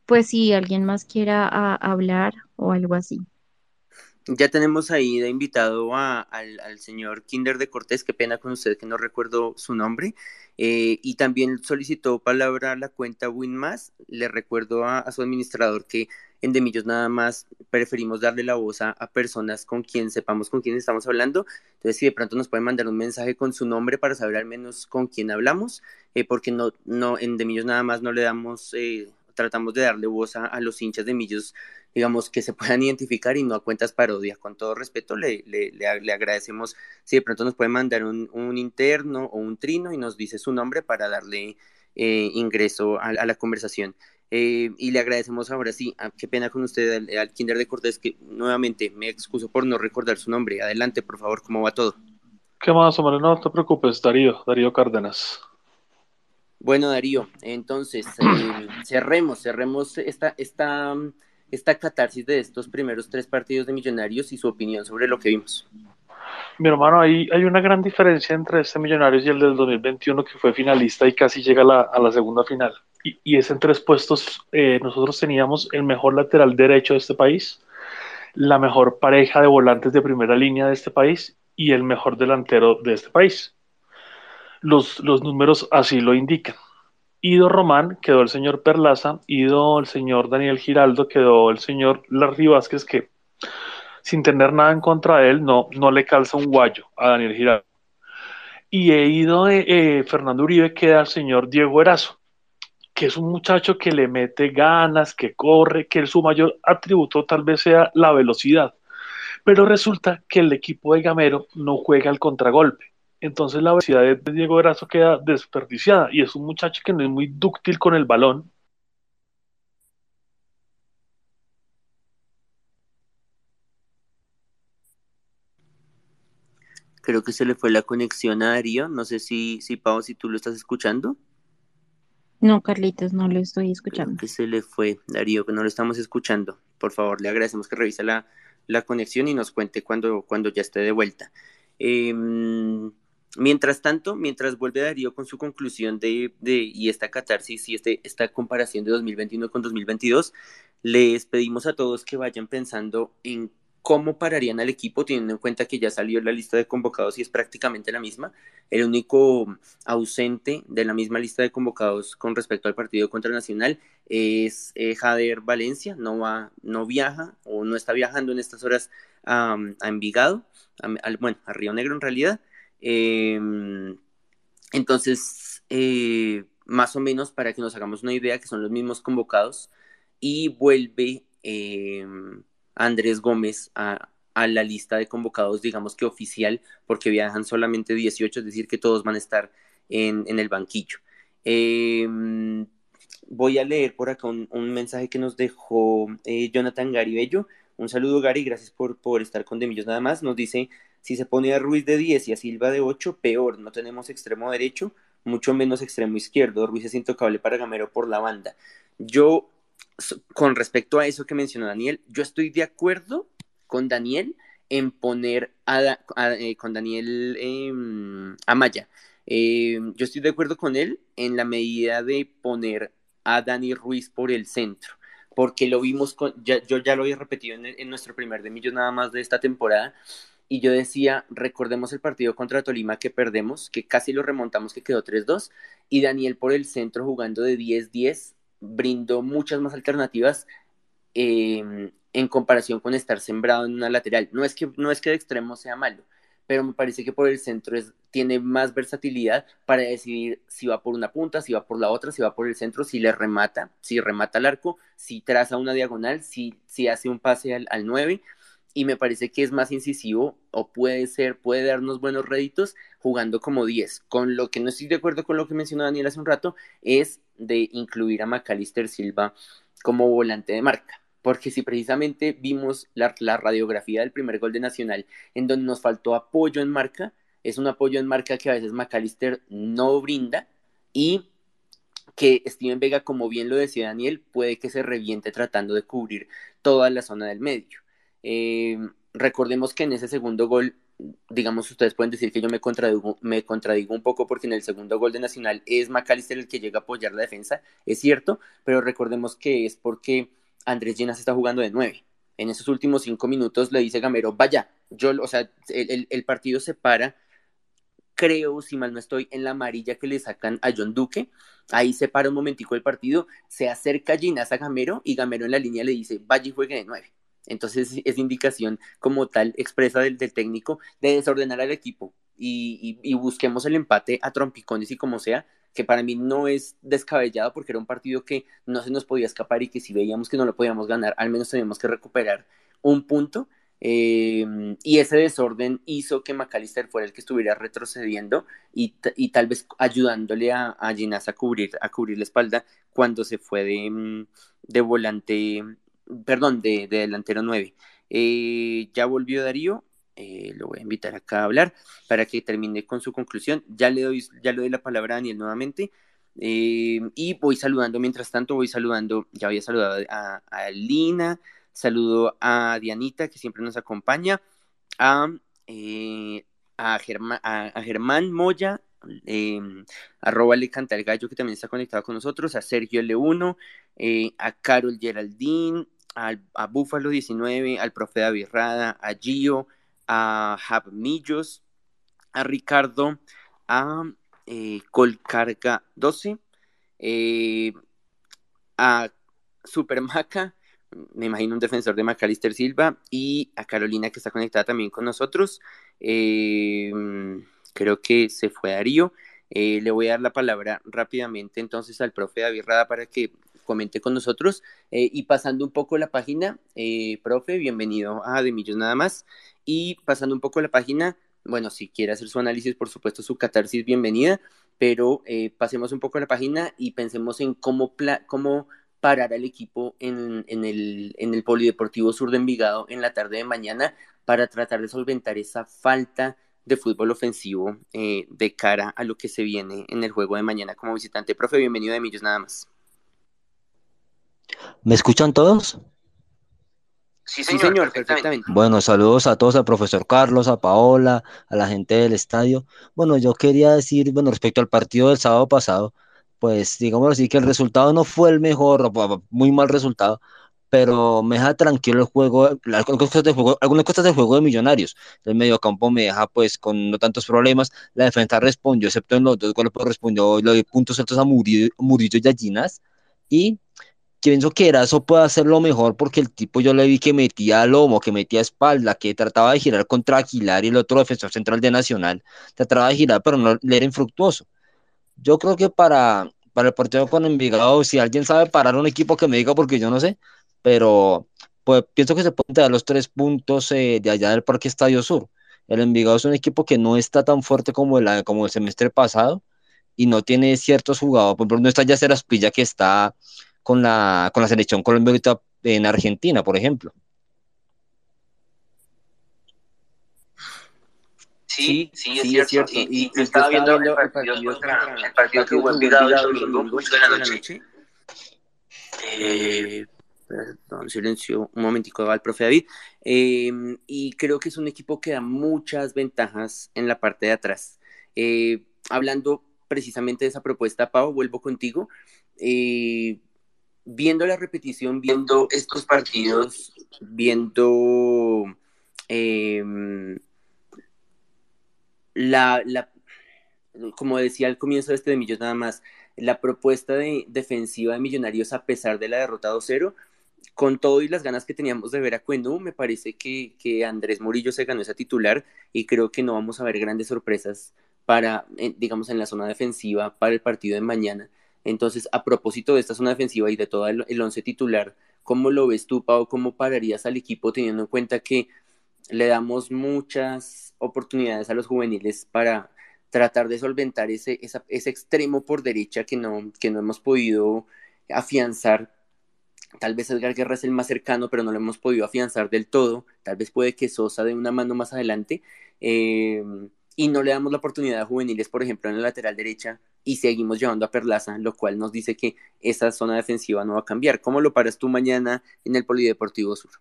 pues si alguien más quiera hablar o algo así. Ya tenemos ahí de invitado al, señor Kinder de Cortés, qué pena con usted que no recuerdo su nombre, y también solicitó palabra a la cuenta WinMass. Le recuerdo a, su administrador que en Demillos nada más preferimos darle la voz a, personas con quien sepamos con quién estamos hablando. Entonces, si de pronto nos pueden mandar un mensaje con su nombre para saber al menos con quién hablamos, eh, porque no, no, en Demillos nada más no le damos, eh, tratamos de darle voz a, los hinchas de Millos, digamos, que se puedan identificar y no a cuentas parodia. Con todo respeto, le, le, le, agradecemos si de pronto nos puede mandar un, interno o un trino y nos dice su nombre para darle eh, ingreso a la conversación. Eh, y le agradecemos ahora sí, ah, qué pena con usted al, Kinder de Cortés, que nuevamente me excuso por no recordar su nombre. Adelante, por favor, ¿cómo va todo? ¿Qué más, hombre? No te preocupes, Darío, Darío Cárdenas. Bueno, Darío, entonces eh, cerremos, cerremos esta, esta, esta catarsis de estos primeros tres partidos de Millonarios y su opinión sobre lo que vimos. Mi hermano, ahí hay una gran diferencia entre este Millonarios y el del 2021 que fue finalista y casi llega a la segunda final y, es en tres puestos. Eh, nosotros teníamos el mejor lateral derecho de este país, la mejor pareja de volantes de primera línea de este país y el mejor delantero de este país. Los, los números así lo indican. Ido Román quedó el señor Perlaza, ido el señor Daniel Giraldo, quedó el señor Larry Vázquez, que sin tener nada en contra de él, no, no le calza un guayo a Daniel Giraldo. Y he ido de eh, Fernando Uribe, queda el señor Diego Erazo que es un muchacho que le mete ganas, que corre, que su mayor atributo tal vez sea la velocidad. Pero resulta que el equipo de Gamero no juega al contragolpe. Entonces la velocidad de Diego Erazo queda desperdiciada y es un muchacho que no es muy dúctil con el balón. Creo que se le fue la conexión a Darío. No sé si, si Pau, si tú lo estás escuchando. No, Carlitos, no lo estoy escuchando. que se le fue, Darío, que no lo estamos escuchando. Por favor, le agradecemos que revise la, conexión y nos cuente cuando, cuando ya esté de vuelta. Em, mientras tanto, mientras vuelve Darío con su conclusión de, de y esta catarsis y este, esta comparación de 2021 con 2022, les pedimos a todos que vayan pensando en ¿Cómo pararían al equipo teniendo en cuenta que ya salió la lista de convocados y es prácticamente la misma? El único ausente de la misma lista de convocados con respecto al partido contra Nacional es eh, Jader Valencia, no, va, no viaja o no está viajando en estas horas a, Envigado, bueno, a Río Negro en realidad. Em, entonces, eh, más o menos para que nos hagamos una idea que son los mismos convocados y vuelve... Andrés Gómez a, la lista de convocados, digamos que oficial, porque viajan solamente 18, es decir, que todos van a estar en, el banquillo. Em, voy a leer por acá un, mensaje que nos dejó eh, Jonathan Garibello. Un saludo, Gary, gracias por, por estar con Demillos nada más. Nos dice, si se pone a Ruiz de 10 y a Silva de 8, peor, no tenemos extremo derecho, mucho menos extremo izquierdo. Ruiz es intocable para Gamero por la banda. Yo con respecto a eso que mencionó Daniel, yo estoy de acuerdo con Daniel en poner a, eh, con Daniel em, Amaya. Em, yo estoy de acuerdo con él en la medida de poner a Dani Ruiz por el centro, porque lo vimos, con, yo ya lo había repetido en, en nuestro primer de millos nada más de esta temporada, y yo decía, recordemos el partido contra Tolima que perdemos, que casi lo remontamos, que quedó 3-2, y Daniel por el centro jugando de 10-10 brindó muchas más alternativas em, en comparación con estar sembrado en una lateral. No es que, no es que de extremo sea malo, pero me parece que por el centro es, tiene más versatilidad para decidir si va por una punta, si va por la otra, si va por el centro, si le remata, si remata al arco, si traza una diagonal, si, si hace un pase al, al 9. Y me parece que es más incisivo o puede ser, puede darnos buenos réditos jugando como 10. Con lo que no estoy de acuerdo con lo que mencionó Daniel hace un rato es de incluir a Macalister Silva como volante de marca. Porque si precisamente vimos la, la radiografía del primer gol de Nacional en donde nos faltó apoyo en marca, es un apoyo en marca que a veces Macalister no brinda y que Steven Vega, como bien lo decía Daniel, puede que se reviente tratando de cubrir toda la zona del medio. Eh, recordemos que en ese segundo gol, digamos, ustedes pueden decir que yo me contradigo, me contradigo un poco porque en el segundo gol de Nacional es McAllister el que llega a apoyar la defensa, es cierto, pero recordemos que es porque Andrés Llenas está jugando de nueve. En esos últimos cinco minutos le dice Gamero, vaya, yo, o sea, el, el partido se para creo, si mal no estoy, en la amarilla que le sacan a John Duque. Ahí se para un momentico el partido, se acerca Ginás a Gamero y Gamero en la línea le dice, vaya y juegue de nueve. Entonces es indicación como tal expresa del, técnico de desordenar al equipo y, busquemos el empate a trompicones y como sea, que para mí no es descabellado porque era un partido que no se nos podía escapar y que si veíamos que no lo podíamos ganar, al menos teníamos que recuperar un punto. Eh, y ese desorden hizo que McAllister fuera el que estuviera retrocediendo y, tal vez ayudándole a, a a cubrir, a cubrir la espalda cuando se fue de, mm, de volante perdón, de, delantero 9. Eh, ya volvió Darío, eh, lo voy a invitar acá a hablar para que termine con su conclusión. Ya le doy, ya le doy la palabra a Daniel nuevamente. Eh, y voy saludando, mientras tanto, voy saludando, ya había saludado a, Lina, saludo a Dianita, que siempre nos acompaña, a, a, Germán, a, Germán Moya, arroba le canta el gallo que también está conectado con nosotros, a Sergio L1, a Carol Geraldine, a Búfalo 19, al profe David Rada, a Gio, a Jab Millos, a Ricardo, a eh, Colcarga 12, eh, a Supermaca, me imagino un defensor de Macalister Silva, y a Carolina que está conectada también con nosotros. Eh, creo que se fue Darío. le voy a dar la palabra rápidamente entonces al profe David Rada para que comente con nosotros. Eh, y pasando un poco la página, eh, profe, bienvenido a De Millos Nada más. Y pasando un poco la página, bueno, si quiere hacer su análisis, por supuesto, su catarsis, bienvenida, pero eh, pasemos un poco la página y pensemos en cómo, cómo parar al equipo en, en, el, en el Polideportivo Sur de Envigado en la tarde de mañana para tratar de solventar esa falta de fútbol ofensivo de cara a lo que se viene en el juego de mañana como visitante. Profe, bienvenido a Millos Nada más. ¿Me escuchan todos? Sí, señor, perfectamente. Bueno, saludos a todos, al profesor Carlos, a Paola, a la gente del estadio. Bueno, yo quería decir, bueno, respecto al partido del sábado pasado, pues digamos así que el resultado no fue el mejor, muy mal resultado, pero me deja tranquilo el juego, algunas cosas de juego, algunas cosas del juego de Millonarios. El mediocampo me deja pues con no tantos problemas, la defensa respondió, excepto en los dos goles, pues respondió lo de puntos altos a Murillo, Murillo y Gallinas, y pienso que Erazo puede hacerlo mejor porque el tipo yo le vi que metía lomo, que metía espalda, que trataba de girar contra Aguilar y el otro defensor central de Nacional trataba de girar, pero no le era infructuoso. Yo creo que para, para el partido con Envigado, si alguien sabe parar un equipo que me diga porque yo no sé, pero pues pienso que se pueden dar los tres puntos eh, de allá del Parque Estadio Sur. El Envigado es un equipo que no está tan fuerte como, el, como el semestre pasado y no tiene ciertos jugadores. Por ejemplo, no está ya Pilla que está con la, con la selección Colombia en Argentina, por ejemplo. Sí, sí, es, cierto. Y, estaba viendo el partido, el partido, que hubo en Vigado el domingo, de la noche. Eh, perdón, silencio un momentico al profe David. Eh, y creo que es un equipo que da muchas ventajas en la parte de atrás. Eh, hablando precisamente de esa propuesta, Pau, vuelvo contigo. Eh, viendo la repetición, viendo estos partidos, viendo em, la, la, como decía al comienzo de este de nada más, la propuesta de, defensiva de Millonarios a pesar de la derrota 2-0, con todo y las ganas que teníamos de ver a Cuenú, me parece que, que, Andrés Murillo se ganó esa titular y creo que no vamos a ver grandes sorpresas para, digamos, en la zona defensiva para el partido de mañana. Entonces, a propósito de esta zona defensiva y de todo el, once titular, ¿Cómo lo ves tú, Pau? ¿Cómo pararías al equipo teniendo en cuenta que le damos muchas oportunidades a los juveniles para tratar de solventar ese, ese extremo por derecha que no, hemos podido afianzar? Tal vez Edgar Guerra es el más cercano, pero no lo hemos podido afianzar del todo. Tal vez puede que Sosa dé una mano más adelante. Eh, y no le damos la oportunidad a juveniles, por ejemplo, en la lateral derecha, y seguimos llevando a Perlaza, lo cual nos dice que esa zona defensiva no va a cambiar. ¿Cómo lo paras tú mañana en el Polideportivo Sur?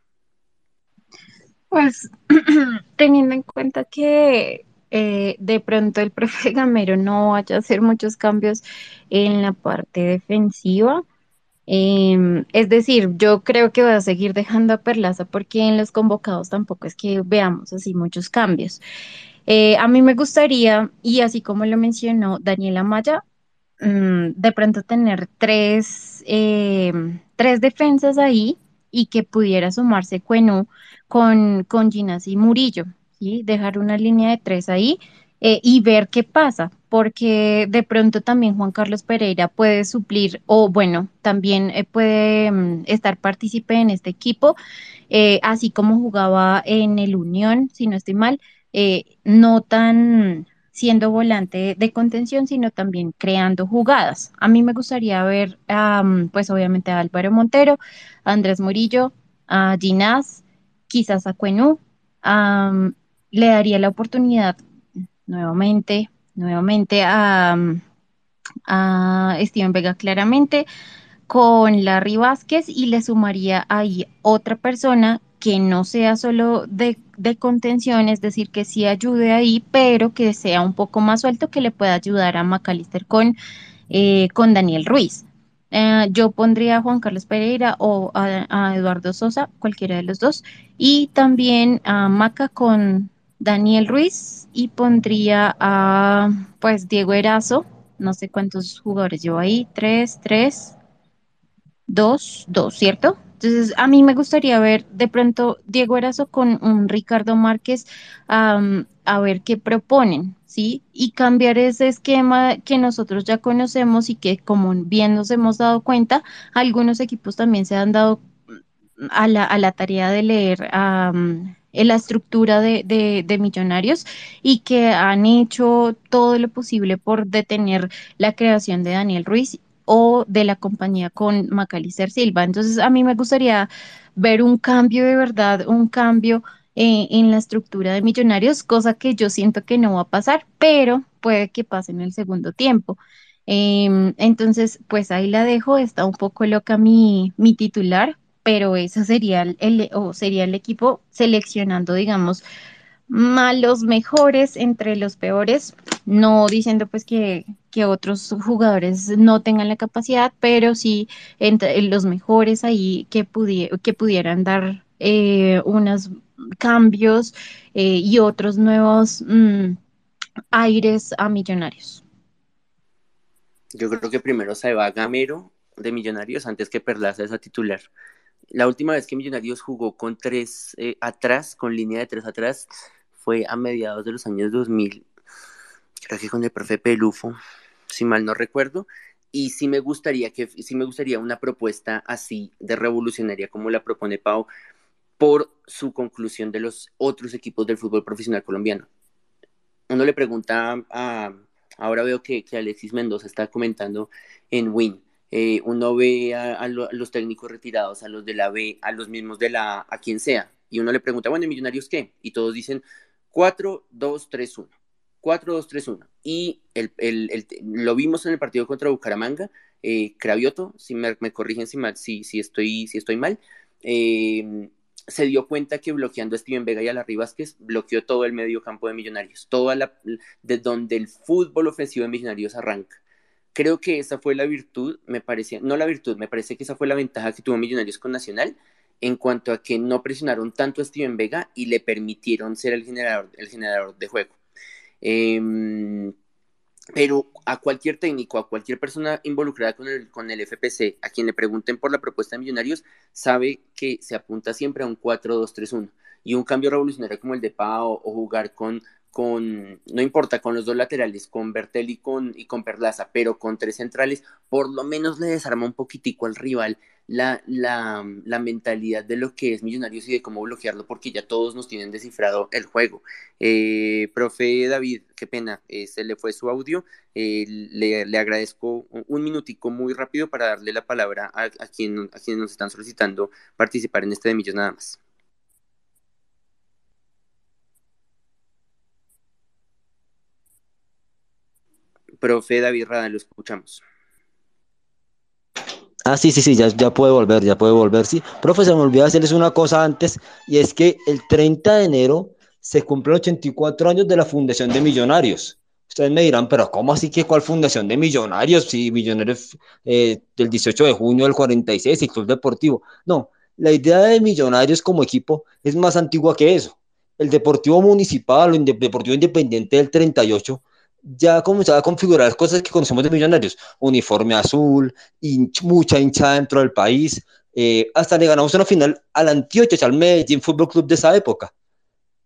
Pues teniendo en cuenta que eh, de pronto el profe Gamero no vaya a hacer muchos cambios en la parte defensiva. Em, es decir, yo creo que va a seguir dejando a Perlaza porque en los convocados tampoco es que veamos así muchos cambios. Eh, a mí me gustaría, y así como lo mencionó Daniela Maya, mm, de pronto tener tres, em, tres defensas ahí y que pudiera sumarse Cuenú con, con Ginas y Murillo, ¿sí? Dejar una línea de tres ahí eh, y ver qué pasa, porque de pronto también Juan Carlos Pereira puede suplir o bueno, también eh, puede mm, estar partícipe en este equipo, eh, así como jugaba en el Unión, si no estoy mal, no tan siendo volante de contención, sino también creando jugadas. A mí me gustaría ver, pues obviamente a Álvaro Montero, a Andrés Murillo, a Ginás, quizás a Cuenú. le daría la oportunidad nuevamente, nuevamente a, a Steven Vega claramente con Larry Vázquez y le sumaría ahí otra persona que no sea solo de, contención, es decir, que sí ayude ahí, pero que sea un poco más suelto, que le pueda ayudar a McAllister con, eh, con Daniel Ruiz. Eh, yo pondría a Juan Carlos Pereira o a, a, Eduardo Sosa, cualquiera de los dos, y también a Maca con Daniel Ruiz y pondría a pues Diego Erazo, no sé cuántos jugadores llevo ahí, tres, tres, dos, dos, ¿cierto? Entonces, a mí me gustaría ver de pronto Diego Erazo con un Ricardo Márquez a ver qué proponen, ¿sí? Y cambiar ese esquema que nosotros ya conocemos y que como bien nos hemos dado cuenta, algunos equipos también se han dado a la, a la tarea de leer en la estructura de, de, Millonarios y que han hecho todo lo posible por detener la creación de Daniel Ruiz o de la compañía con Macalister Silva. Entonces, a mí me gustaría ver un cambio de verdad, un cambio eh, en la estructura de Millonarios, cosa que yo siento que no va a pasar, pero puede que pase en el segundo tiempo. Em, entonces, pues ahí la dejo, está un poco loca mi, mi titular, pero eso sería el, o sería el equipo seleccionando, digamos, malos mejores entre los peores, no diciendo pues que, que otros jugadores no tengan la capacidad, pero sí entre los mejores ahí que, que pudieran dar eh, unos cambios eh, y otros nuevos mm, aires a Millonarios. Yo creo que primero se va Gamero de Millonarios antes que Perlaza esa titular la última vez que Millonarios jugó con tres eh, atrás, con línea de tres atrás, fue a mediados de los años 2000, creo que con el profe Pelufo, si mal no recuerdo, y sí me gustaría que sí me gustaría una propuesta así de revolucionaria como la propone Pau por su conclusión de los otros equipos del fútbol profesional colombiano. Uno le pregunta a, ahora veo que, que Alexis Mendoza está comentando en Win, eh, uno ve a, los técnicos retirados, a los de la B, a los mismos de la A, quien sea, y uno le pregunta, bueno, ¿Millonarios qué? Y todos dicen 4, 2, 3, 1. 4, 2, 3, 1. Y el, el, lo vimos en el partido contra Bucaramanga, eh, Cravioto, si me, corrigen si, mal, si, si, estoy, si estoy mal, eh, se dio cuenta que bloqueando a Steven Vega y a Larry Vázquez, bloqueó todo el medio campo de Millonarios, toda la, de donde el fútbol ofensivo de Millonarios arranca creo que esa fue la virtud, me parecía, no la virtud, me parece que esa fue la ventaja que tuvo Millonarios con Nacional en cuanto a que no presionaron tanto a Steven Vega y le permitieron ser el generador, el generador de juego. Em, pero a cualquier técnico, a cualquier persona involucrada con el, con el FPC, a quien le pregunten por la propuesta de Millonarios, sabe que se apunta siempre a un 4-2-3-1. Y un cambio revolucionario como el de Pau o jugar con con, no importa, con los dos laterales, con Bertel y con, y con Perlaza, pero con tres centrales, por lo menos le desarma un poquitico al rival la, la, la, mentalidad de lo que es Millonarios y de cómo bloquearlo, porque ya todos nos tienen descifrado el juego. Eh, profe David, qué pena, eh, se le fue su audio. Eh, le, le, agradezco un minutico muy rápido para darle la palabra a, quien, a quienes nos están solicitando participar en este de Millos nada más. Profe David Rada, lo escuchamos. Ah, sí, sí, sí, ya, ya puede volver, ya puede volver, sí. Profe, se me olvidó hacerles una cosa antes, y es que el 30 de enero se cumplen 84 años de la fundación de Millonarios. Ustedes me dirán, pero ¿cómo así que cuál fundación de Millonarios? Si Millonarios eh, del 18 de junio del 46 y Club Deportivo. No, la idea de Millonarios como equipo es más antigua que eso. El Deportivo Municipal o el Deportivo Independiente del 38 ya comenzaba a configurar cosas que conocemos de Millonarios, uniforme azul, hinch, mucha hinchada dentro del país, eh, hasta le ganamos una final al Antioquia, al Medellín Fútbol Club de esa época.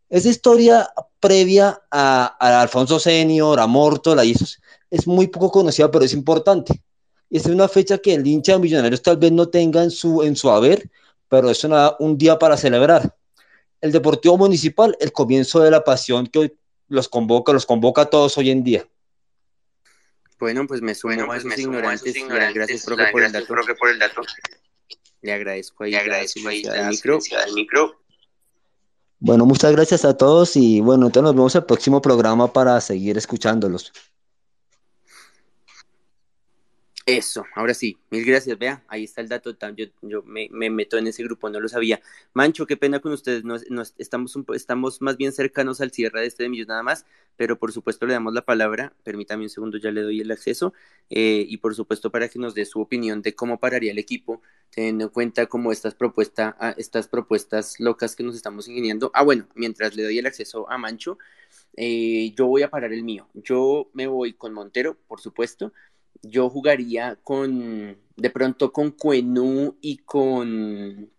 Esa historia previa a, a Alfonso Senior, a Morto, Isos, es muy poco conocida, pero es importante. Es una fecha que el hincha de Millonarios tal vez no tenga en su, en su haber, pero es una, un día para celebrar. El Deportivo Municipal, el comienzo de la pasión que hoy los convoca, los convoca a todos hoy en día. Bueno, pues me sumo, bueno, pues a, me ignorantes, a ignorantes. Gracias, profe, por, gracias el profe, por el dato. Le agradezco ahí, Le agradezco ahí al micro. micro. Bueno, muchas gracias a todos y bueno, entonces nos vemos el próximo programa para seguir escuchándolos. Eso, ahora sí, mil gracias, vea, ahí está el dato, yo, yo me, me, meto en ese grupo, no lo sabía. Mancho, qué pena con ustedes, no, no, estamos, un, estamos más bien cercanos al cierre de este de Millos nada más, pero por supuesto le damos la palabra, permítame un segundo, ya le doy el acceso, eh, y por supuesto para que nos dé su opinión de cómo pararía el equipo, teniendo en cuenta como estas, propuesta, estas propuestas locas que nos estamos ingeniando. Ah, bueno, mientras le doy el acceso a Mancho, eh, yo voy a parar el mío, yo me voy con Montero, por supuesto, yo jugaría con, de pronto con Cuenú y con,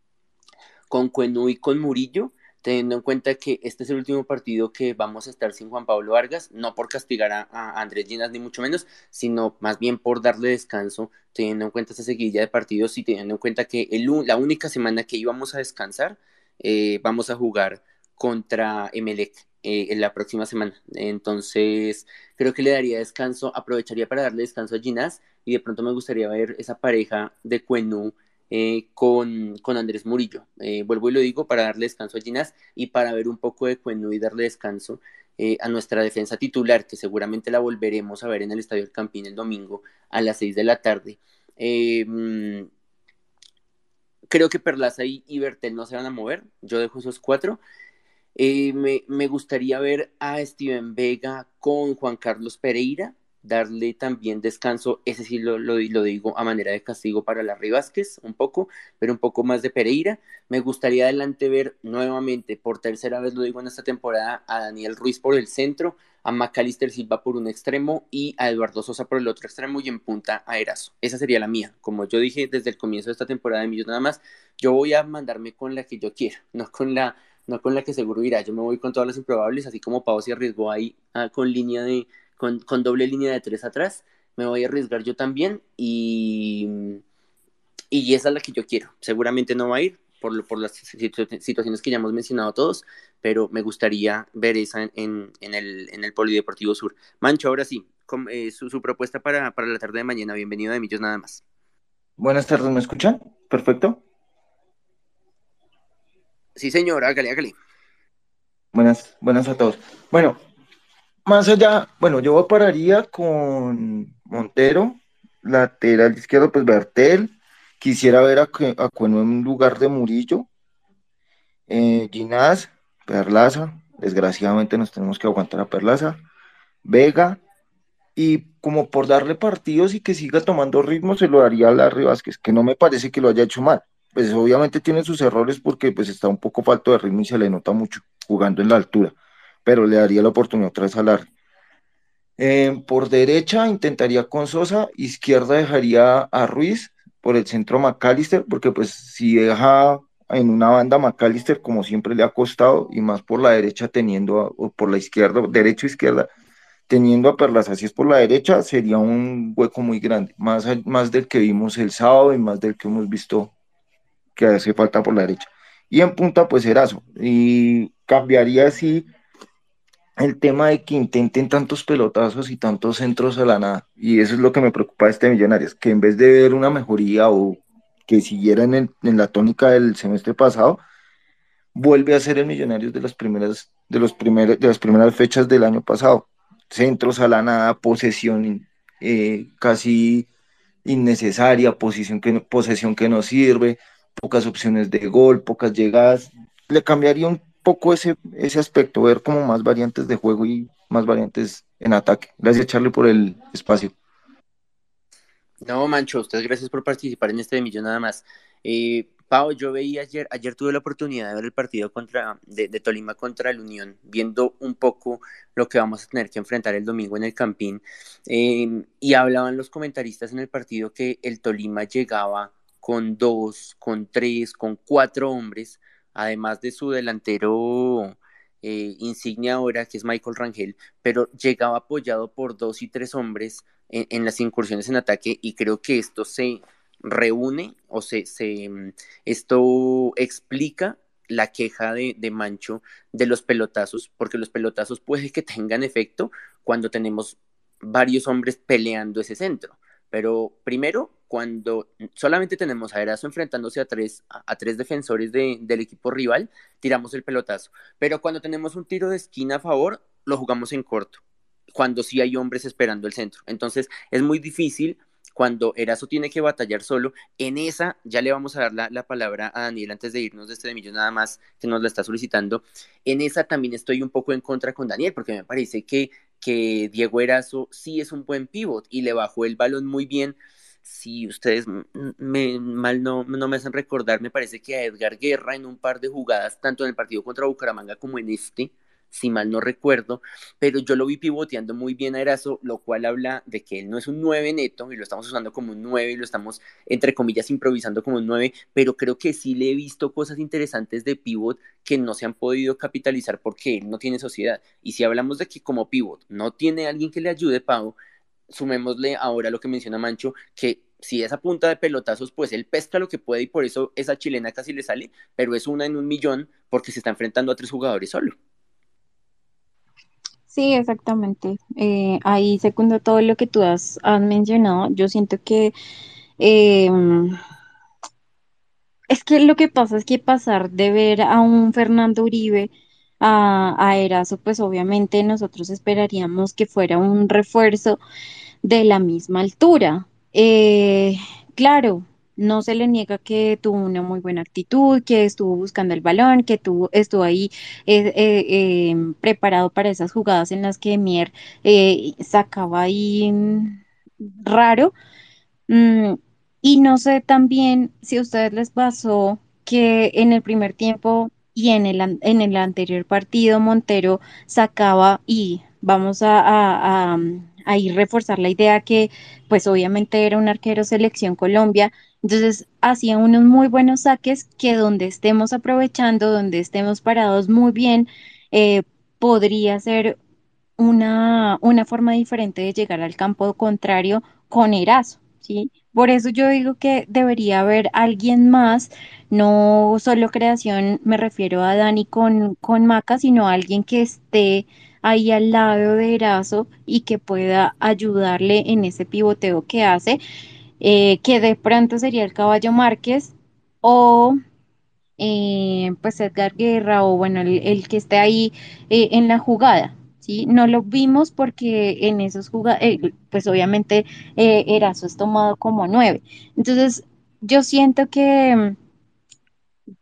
con Cuenú y con Murillo, teniendo en cuenta que este es el último partido que vamos a estar sin Juan Pablo Vargas, no por castigar a, Andrés Ginas ni mucho menos, sino más bien por darle descanso, teniendo en cuenta esa seguidilla de partidos y teniendo en cuenta que el, la única semana que íbamos a descansar, eh, vamos a jugar contra Emelec eh, en la próxima semana. Entonces, creo que le daría descanso, aprovecharía para darle descanso a Ginás y de pronto me gustaría ver esa pareja de Cuenú eh, con, con, Andrés Murillo. Eh, vuelvo y lo digo para darle descanso a Ginás y para ver un poco de Cuenú y darle descanso a nuestra defensa titular, que seguramente la volveremos a ver en el Estadio del Campín el domingo a las 6 de la tarde. Mm, creo que Perlaza y, y Bertel no se van a mover. Yo dejo esos cuatro. Eh, me, me, gustaría ver a Steven Vega con Juan Carlos Pereira, darle también descanso, ese sí lo, lo, digo a manera de castigo para Larry Vázquez, un poco, pero un poco más de Pereira. Me gustaría adelante ver nuevamente, por tercera vez lo digo en esta temporada, a Daniel Ruiz por el centro, a Macalister Silva por un extremo y a Eduardo Sosa por el otro extremo y en punta a Erazo. Esa sería la mía. Como yo dije desde el comienzo de esta temporada de Millos nada más, yo voy a mandarme con la que yo quiera, no con la no con la que seguro irá. Yo me voy con todas las improbables, así como Pau se arriesgó ahí ah, con línea de, con, con, doble línea de tres atrás. Me voy a arriesgar yo también y, y esa es la que yo quiero. Seguramente no va a ir por, por las situaciones que ya hemos mencionado todos, pero me gustaría ver esa en, en, el, en el Polideportivo Sur. Mancho, ahora sí, con, eh, su, su, propuesta para, para la tarde de mañana. Bienvenido de Millos nada más. Buenas tardes, ¿me escuchan? Perfecto. Sí, señor, hágale, hágale. Buenas, buenas a todos. Bueno, más allá, bueno, yo pararía con Montero, lateral izquierdo, pues Bertel. Quisiera ver a, a en lugar de Murillo. Eh, Ginás, Perlaza, desgraciadamente nos tenemos que aguantar a Perlaza. Vega, y como por darle partidos y que siga tomando ritmo, se lo daría a Larry Vázquez, que no me parece que lo haya hecho mal pues obviamente tiene sus errores porque pues está un poco falto de ritmo y se le nota mucho jugando en la altura, pero le daría la oportunidad otra vez a. Eh, por derecha intentaría con Sosa, izquierda dejaría a Ruiz, por el centro McAllister, porque pues si deja en una banda McAllister como siempre le ha costado y más por la derecha teniendo, o por la izquierda, derecha izquierda, teniendo a Perlas, así es por la derecha, sería un hueco muy grande, más, más del que vimos el sábado y más del que hemos visto que hace falta por la derecha. Y en punta, pues Erazo. Y cambiaría así el tema de que intenten tantos pelotazos y tantos centros a la nada. Y eso es lo que me preocupa de este Millonarios, que en vez de ver una mejoría o que siguiera en, la tónica del semestre pasado, vuelve a ser el Millonarios de las primeras, de los primeros, de las primeras fechas del año pasado. Centros a la nada, posesión eh, casi innecesaria, posición que, posesión que no sirve, pocas opciones de gol, pocas llegadas. Le cambiaría un poco ese, ese aspecto, ver como más variantes de juego y más variantes en ataque. Gracias, Charlie, por el espacio. No, Mancho, ustedes gracias por participar en este de millón nada más. Eh, Pau, yo veía ayer, ayer tuve la oportunidad de ver el partido contra, de, Tolima contra el Unión, viendo un poco lo que vamos a tener que enfrentar el domingo en el Campín. Eh, y hablaban los comentaristas en el partido que el Tolima llegaba con dos, con tres, con cuatro hombres además de su delantero eh, insignia ahora, que es Michael Rangel, pero llegaba apoyado por dos y tres hombres en, las incursiones en ataque y creo que esto se reúne o se, se mm, esto explica la queja de, de, Mancho de los pelotazos, porque los pelotazos puede que tengan efecto cuando tenemos varios hombres peleando ese centro. Pero primero, cuando solamente tenemos a Erazo enfrentándose a tres, a, tres defensores del equipo rival, tiramos el pelotazo. Pero cuando tenemos un tiro de esquina a favor, lo jugamos en corto. Cuando sí hay hombres esperando el centro. Entonces es muy difícil cuando Erazo tiene que batallar solo, en esa ya le vamos a dar la, palabra a Daniel antes de irnos de este de millón nada más que nos la está solicitando. En esa también estoy un poco en contra con Daniel porque me parece que, que Diego Erazo sí es un buen pivot y le bajó el balón muy bien si ustedes me, mal no, no, me hacen recordar, me parece que a Edgar Guerra en un par de jugadas, tanto en el partido contra Bucaramanga como en este, si mal no recuerdo, pero yo lo vi pivoteando muy bien a Erazo, lo cual habla de que él no es un 9 neto y lo estamos usando como un 9 y lo estamos, entre comillas, improvisando como un 9, pero creo que sí le he visto cosas interesantes de pivot que no se han podido capitalizar porque él no tiene sociedad. Y si hablamos de que como pivot no tiene alguien que le ayude, Pau, sumémosle ahora lo que menciona Mancho, que si esa punta de pelotazos, pues él pesca lo que puede y por eso esa chilena casi le sale, pero es una en un millón porque se está enfrentando a tres jugadores solo. Sí, exactamente. Eh, ahí segundo todo lo que tú has, mencionado. Yo siento que eh, es que lo que pasa es que pasar de ver a un Fernando Uribe a, a pues obviamente nosotros esperaríamos que fuera un refuerzo de la misma altura. Eh, claro, no se le niega que tuvo una muy buena actitud, que estuvo buscando el balón, que tuvo, estuvo ahí eh, eh, em, preparado para esas jugadas en las que Mier sacaba ahí mm, raro. Mm, y no sé también si a ustedes les pasó que en el primer tiempo y en el, en el anterior partido Montero sacaba y vamos a, a, ir reforzar la idea que pues obviamente era un arquero selección Colombia, entonces hacía unos muy buenos saques que donde estemos aprovechando, donde estemos parados muy bien, eh, podría ser una, una forma diferente de llegar al campo contrario con Erazo, ¿sí? Por eso yo digo que debería haber alguien más, no solo creación, me refiero a Dani con, con Maca, sino alguien que esté ahí al lado de Erazo y que pueda ayudarle en ese pivoteo que hace, eh, que de pronto sería el caballo Márquez o eh, pues Edgar Guerra o bueno, el, que esté ahí eh, en la jugada. ¿Sí? No lo vimos porque en esos jugadas, eh, pues obviamente eh, Erazo es tomado como nueve. Entonces, yo siento que,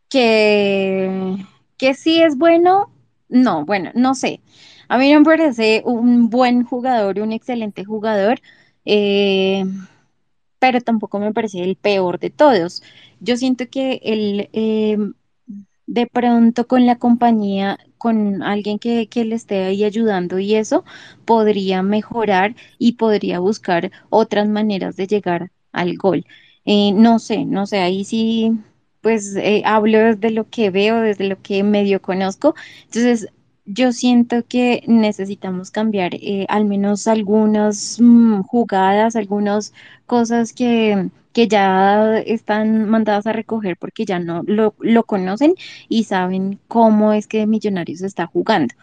que, que sí es bueno, no, bueno, no sé. A mí no me parece un buen jugador, un excelente jugador, eh, pero tampoco me parece el peor de todos. Yo siento que el de pronto con la compañía, con alguien que, le esté ahí ayudando y eso, podría mejorar y podría buscar otras maneras de llegar al gol. Eh, no sé, no sé, ahí sí, pues eh, hablo desde lo que veo, desde lo que medio conozco. Entonces, yo siento que necesitamos cambiar eh, al menos algunas mm, jugadas, algunas cosas que que ya están mandadas a recoger porque ya no lo, lo conocen y saben cómo es que Millonarios está jugando.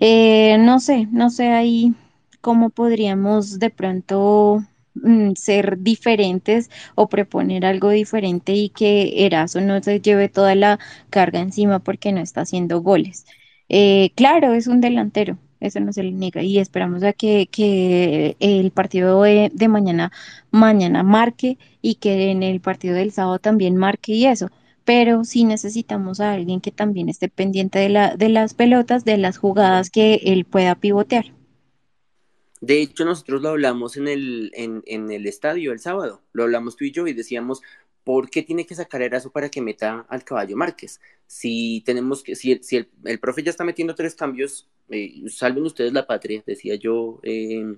Eh, no sé, no sé ahí cómo podríamos de pronto mm, ser diferentes o proponer algo diferente y que Erazo no se lleve toda la carga encima porque no está haciendo goles. Eh, claro, es un delantero, eso no se le niega. Y esperamos a que, que el partido de, mañana, mañana marque y que en el partido del sábado también marque y eso. Pero sí necesitamos a alguien que también esté pendiente de la, de las pelotas, de las jugadas que él pueda pivotear. De hecho, nosotros lo hablamos en el, en, en el estadio el sábado, lo hablamos tú y yo y decíamos, ¿por qué tiene que sacar Erazo para que meta al caballo Márquez? Si tenemos que, si, el, si el, el profe ya está metiendo tres cambios, eh, salven ustedes la patria, decía yo eh,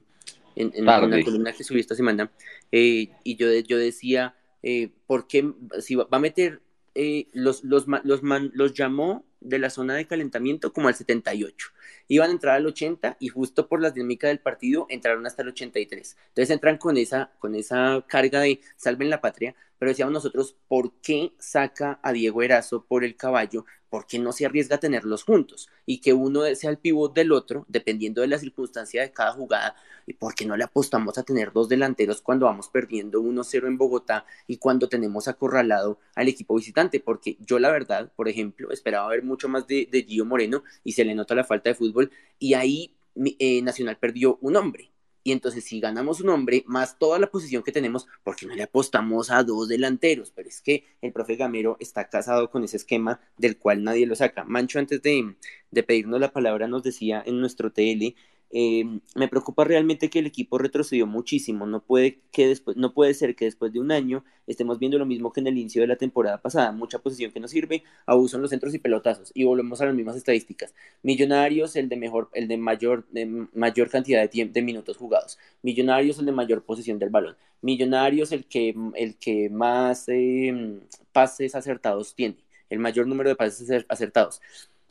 en, la columna que subí esta semana, eh, y yo, yo decía, eh, ¿por qué si va, va a meter eh, los, los, los, man, los llamó de la zona de calentamiento como al 78. Iban a entrar al 80 y justo por la dinámica del partido entraron hasta el 83. Entonces entran con esa, con esa carga de salven la patria, pero decíamos nosotros, ¿por qué saca a Diego Erazo por el caballo? ¿Por qué no se arriesga a tenerlos juntos? Y que uno sea el pivot del otro, dependiendo de la circunstancia de cada jugada. ¿Y por qué no le apostamos a tener dos delanteros cuando vamos perdiendo 1-0 en Bogotá y cuando tenemos acorralado al equipo visitante? Porque yo, la verdad, por ejemplo, esperaba ver mucho más de, de Gio Moreno y se le nota la falta de fútbol. Y ahí eh, Nacional perdió un hombre y entonces si ganamos un hombre más toda la posición que tenemos, ¿por qué no le apostamos a dos delanteros? Pero es que el profe Gamero está casado con ese esquema del cual nadie lo saca. Mancho, antes de, de pedirnos la palabra, nos decía en nuestro TL eh, me preocupa realmente que el equipo retrocedió muchísimo. No puede, que después, no puede ser que después de un año estemos viendo lo mismo que en el inicio de la temporada pasada. Mucha posición que no sirve, abuso en los centros y pelotazos. Y volvemos a las mismas estadísticas. Millonarios, el de mejor, el de mayor, de mayor cantidad de, de minutos jugados. Millonarios, el de mayor posición del balón. Millonarios, el que, el que más eh, pases acertados tiene. El mayor número de pases acertados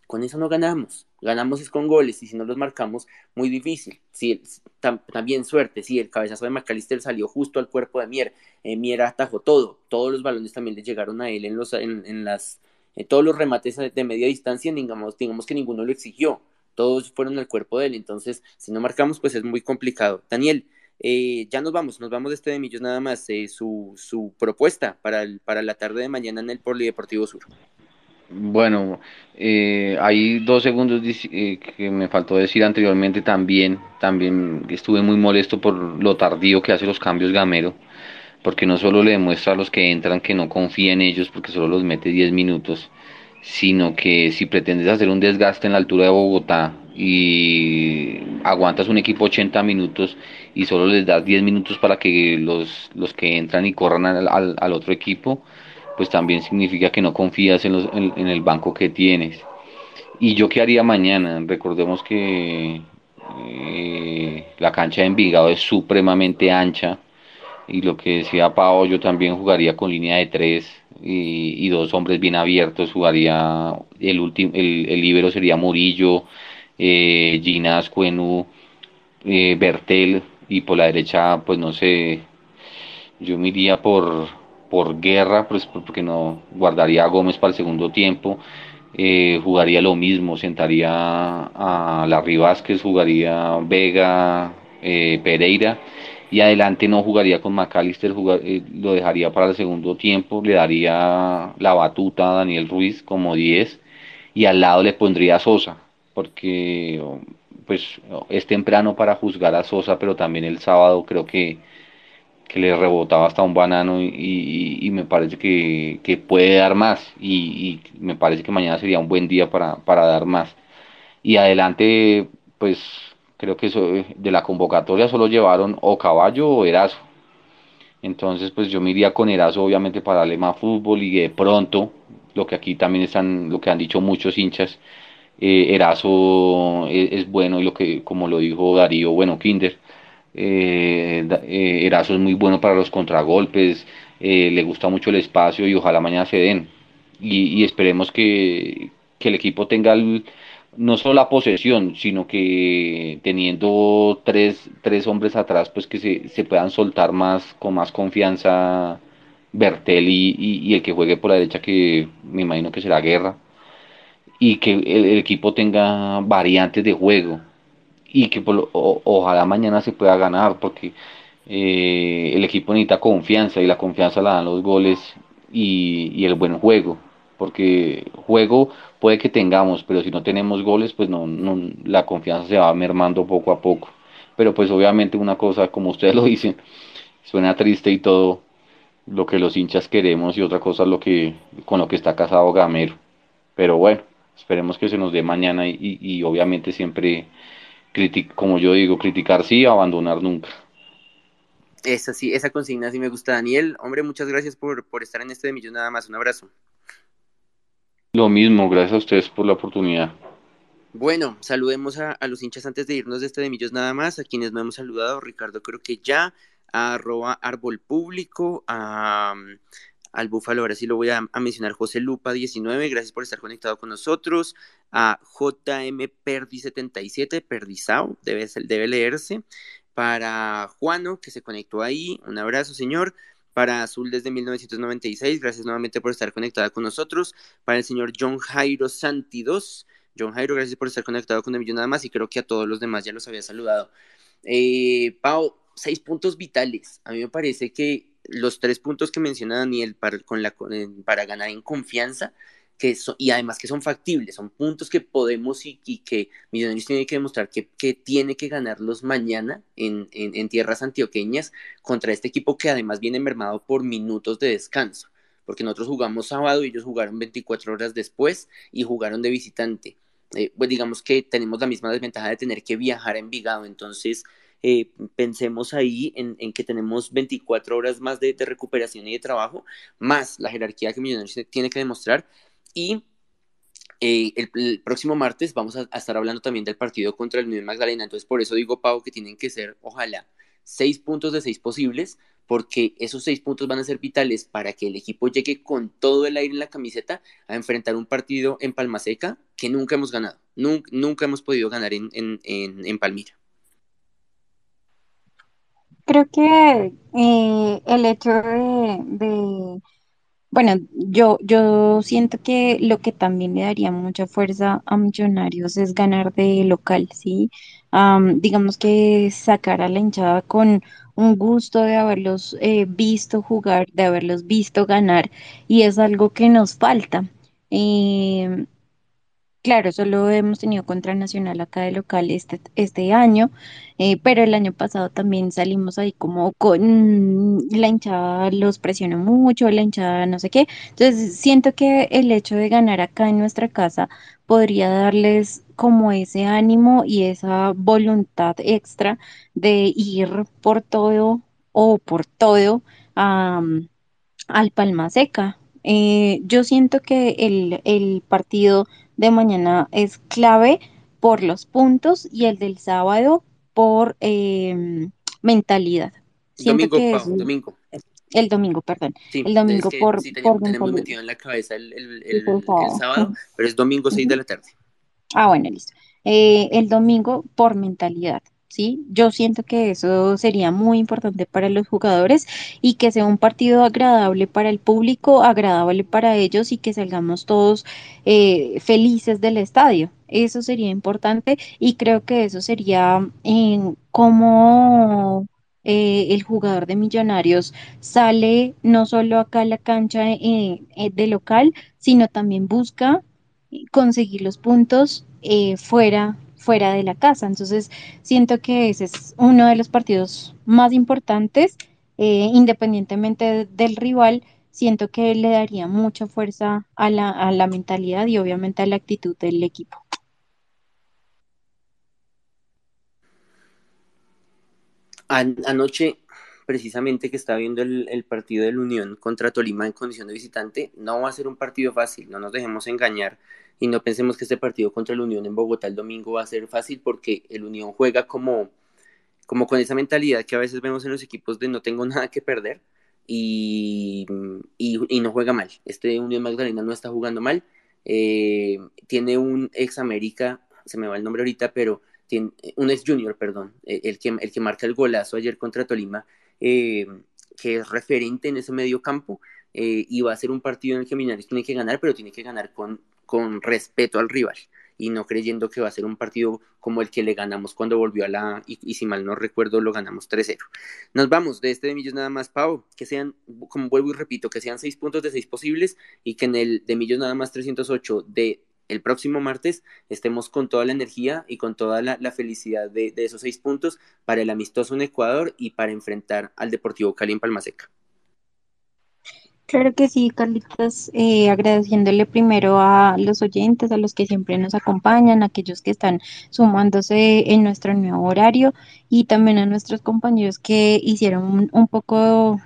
con eso no ganamos. Ganamos es con goles y si no los marcamos, muy difícil. Si, tam, también suerte, si el cabezazo de McAllister salió justo al cuerpo de Mier, eh, Mier atajó todo, todos los balones también le llegaron a él en, los, en, las, en todos los remates de media distancia, digamos, digamos que ninguno lo exigió, todos fueron al cuerpo de él, entonces si no marcamos, pues es muy complicado. Daniel, eh, ya nos vamos, nos vamos de este de Millos nada más, eh, su, su propuesta para, el, para la tarde de mañana en el Polideportivo Sur. Bueno, eh, hay dos segundos eh, que me faltó decir anteriormente también. También estuve muy molesto por lo tardío que hace los cambios Gamero, porque no solo le demuestra a los que entran que no confía en ellos porque solo los mete 10 minutos, sino que si pretendes hacer un desgaste en la altura de Bogotá y aguantas un equipo 80 minutos y solo les das 10 minutos para que los, los que entran y corran al, al, al otro equipo, pues también significa que no confías en, los, en, el banco que tienes. ¿Y yo qué haría mañana? Recordemos que eh, la cancha de Envigado es supremamente ancha y lo que decía Pau, yo también jugaría con línea de tres y, dos hombres bien abiertos, jugaría el último, el, el libero sería Murillo, eh, Ginás, Cuenú, eh, Bertel y por la derecha, pues no sé, yo me por por guerra, pues porque no guardaría a Gómez para el segundo tiempo, eh, jugaría lo mismo, sentaría a Larry Vázquez, jugaría Vega, eh, Pereira y adelante no jugaría con McAllister, jugar, eh, lo dejaría para el segundo tiempo, le daría la batuta a Daniel Ruiz como 10 y al lado le pondría a Sosa, porque pues es temprano para juzgar a Sosa, pero también el sábado creo que que le rebotaba hasta un banano y, me parece que, que, puede dar más y, me parece que mañana sería un buen día para, para dar más. Y adelante, pues creo que eso, de la convocatoria solo llevaron o caballo o Erazo. Entonces, pues yo me iría con Erazo obviamente para darle más fútbol y de pronto, lo que aquí también están, lo que han dicho muchos hinchas, eh, Erazo es, es bueno y lo que, como lo dijo Darío, bueno, Kinder, eh, eh, Erazo es muy bueno para los contragolpes, eh, le gusta mucho el espacio y ojalá mañana se den. Y, y esperemos que, que, el equipo tenga no solo la posesión, sino que teniendo tres, tres hombres atrás, pues que se, se, puedan soltar más, con más confianza Bertel y, el que juegue por la derecha, que me imagino que será Guerra, y que el, equipo tenga variantes de juego y que ojalá mañana se pueda ganar porque eh, el equipo necesita confianza y la confianza la dan los goles y, el buen juego porque juego puede que tengamos pero si no tenemos goles pues no, no la confianza se va mermando poco a poco. Pero pues obviamente una cosa como ustedes lo dicen suena triste y todo lo que los hinchas queremos y otra cosa lo que con lo que está casado Gamero. Pero bueno esperemos que se nos dé mañana y, obviamente siempre como yo digo criticar sí abandonar nunca. Esa sí esa consigna sí me gusta Daniel. Hombre muchas gracias por, por estar en este de millón nada más. Un abrazo. Lo mismo gracias a ustedes por la oportunidad. Bueno, saludemos a, a, los hinchas antes de irnos de este de Millos nada más, a quienes no hemos saludado, Ricardo creo que ya, a arroba árbol público, a, al Búfalo, ahora sí lo voy a, mencionar, José Lupa 19, gracias por estar conectado con nosotros, a JM Perdi 77, Perdizao, debe, debe leerse, para Juano, que se conectó ahí, un abrazo señor, para Azul desde 1996, gracias nuevamente por estar conectada con nosotros, para el señor John Jairo Santi 2, John Jairo, gracias por estar conectado con el millón nada más y creo que a todos los demás ya los había saludado. Eh, Pau, seis puntos vitales. A mí me parece que los tres puntos que menciona Daniel para, para ganar en confianza, que y además que son factibles, son puntos que podemos y, que Millonarios tiene que demostrar que, tiene que ganarlos mañana en, en, tierras antioqueñas contra este equipo que además viene mermado por minutos de descanso, porque nosotros jugamos sábado y ellos jugaron 24 horas después y jugaron de visitante. Eh, pues digamos que tenemos la misma desventaja de tener que viajar a Envigado, entonces eh, pensemos ahí en, que tenemos 24 horas más de, recuperación y de trabajo, más la jerarquía que Millonarios tiene que demostrar. Y eh, el, próximo martes vamos a, estar hablando también del partido contra el Unión Magdalena. Entonces, por eso digo, Pau, que tienen que ser, ojalá, seis puntos de seis posibles, porque esos seis puntos van a ser vitales para que el equipo llegue con todo el aire en la camiseta a enfrentar un partido en Palmaseca que nunca hemos ganado. Nunca, hemos podido ganar en, en, en Palmira. Creo que eh, el hecho de, bueno, yo, yo siento que lo que también le daría mucha fuerza a Millonarios es ganar de local, ¿sí? digamos que sacar a la hinchada con un gusto de haberlos eh, visto jugar, de haberlos visto ganar, y es algo que nos falta. Eh, Claro, solo hemos tenido contra Nacional acá de local este, este año, eh, pero el año pasado también salimos ahí como con la hinchada los presionó mucho, la hinchada no sé qué. Entonces siento que el hecho de ganar acá en nuestra casa podría darles como ese ánimo y esa voluntad extra de ir por todo o por todo al Palma Seca. Eh, yo siento que el, el partido de mañana es clave por los puntos y el del sábado por em, mentalidad. domingo, que domingo. El domingo, perdón. el domingo por, sí, tenemos, tenemos metido en la cabeza el, el, sábado, pero es domingo 6 de la tarde. Ah, bueno, listo. Eh, el domingo por mentalidad. ¿Sí? Yo siento que eso sería muy importante para los jugadores y que sea un partido agradable para el público, agradable para ellos y que salgamos todos eh, felices del estadio. Eso sería importante y creo que eso sería en cómo eh, el jugador de Millonarios sale no solo acá a la cancha eh, de local, sino también busca conseguir los puntos fuera fuera de la casa. Entonces, siento que ese es uno de los partidos más importantes, eh, independientemente del rival, siento que le daría mucha fuerza a la, a la mentalidad y obviamente a la actitud del equipo. Anoche, precisamente que estaba viendo el, partido de la Unión contra Tolima en condición de visitante, no va a ser un partido fácil, no nos dejemos engañar y no pensemos que este partido contra el Unión en Bogotá el domingo va a ser fácil porque el Unión juega como, como con esa mentalidad que a veces vemos en los equipos de no tengo nada que perder y, y, no juega mal. Este Unión Magdalena no está jugando mal. Eh, tiene un ex América, se me va el nombre ahorita, pero tiene un ex Junior, perdón, el que, el que marca el golazo ayer contra Tolima. Eh, que es referente en ese medio campo eh, y va a ser un partido en el que Millonarios tiene que ganar, pero tiene que ganar con, con respeto al rival y no creyendo que va a ser un partido como el que le ganamos cuando volvió a la, y, si mal no recuerdo, lo ganamos 3-0. Nos vamos de este de Millos nada más, Pau, que sean, como vuelvo y repito, que sean seis puntos de seis posibles y que en el de Millos nada más 308 de el próximo martes estemos con toda la energía y con toda la, felicidad de, esos seis puntos para el amistoso en Ecuador y para enfrentar al Deportivo Cali en Palmaseca. Claro que sí, Carlitos, eh, agradeciéndole primero a los oyentes, a los que siempre nos acompañan, a aquellos que están sumándose en nuestro nuevo horario y también a nuestros compañeros que hicieron un, poco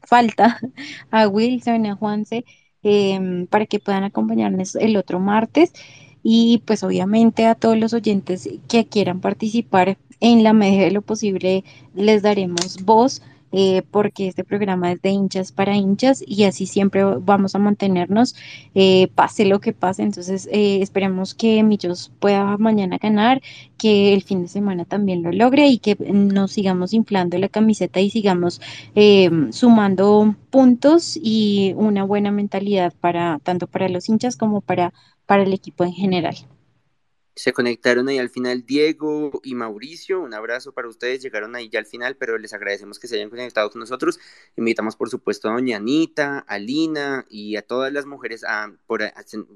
falta, a Wilson, a Juanse, em, para que puedan acompañarnos el otro martes y pues obviamente a todos los oyentes que quieran participar en la medida de lo posible les daremos voz eh, porque este programa es de hinchas para hinchas y así siempre vamos a mantenernos, eh, pase lo que pase. Entonces, eh, esperemos que Millos pueda mañana ganar, que el fin de semana también lo logre y que nos sigamos inflando la camiseta y sigamos sumando puntos y una buena mentalidad para tanto para los hinchas como para, para el equipo en general. Se conectaron ahí al final Diego y Mauricio. Un abrazo para ustedes. Llegaron ahí ya al final, pero les agradecemos que se hayan conectado con nosotros. Invitamos, por supuesto, a Doña Anita, a Lina y a todas las mujeres. A, por,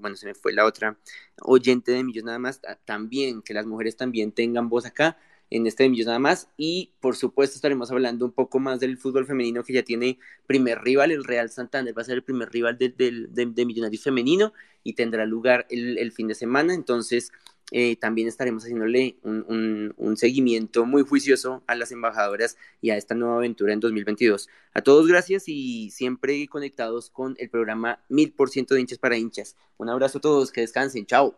bueno, se me fue la otra oyente de Millos nada más. también, que las mujeres también tengan voz acá en este de Millos nada más. Y por supuesto estaremos hablando un poco más del fútbol femenino que ya tiene primer rival, el Real Santander va a ser el primer rival de, de, Millonarios femenino y tendrá lugar el fin de semana. Entonces eh, también estaremos haciéndole un, un, seguimiento muy juicioso a las embajadoras y a esta nueva aventura en 2022. A todos gracias y siempre conectados con el programa Mil por ciento de hinchas para hinchas. Un abrazo a todos, que descansen, chao.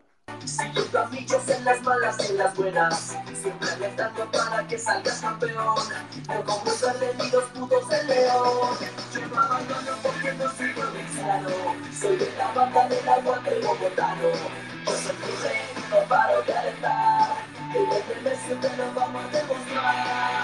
Paro de alentar, que desde siempre lo vamos a demostrar.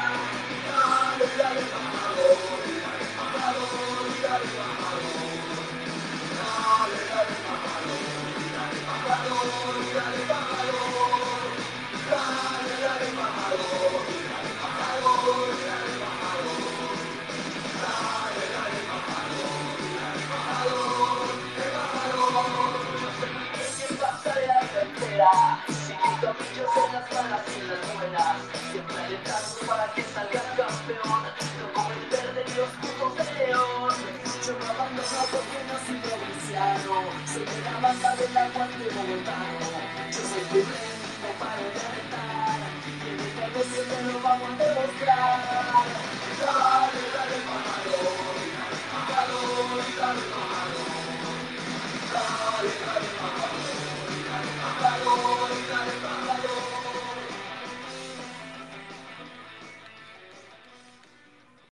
aguante bogotano Yo soy tu rey, no paro de Y en esta noche te lo vamos a demostrar Dale, dale, mamalón Dale, dale, mamalón Dale,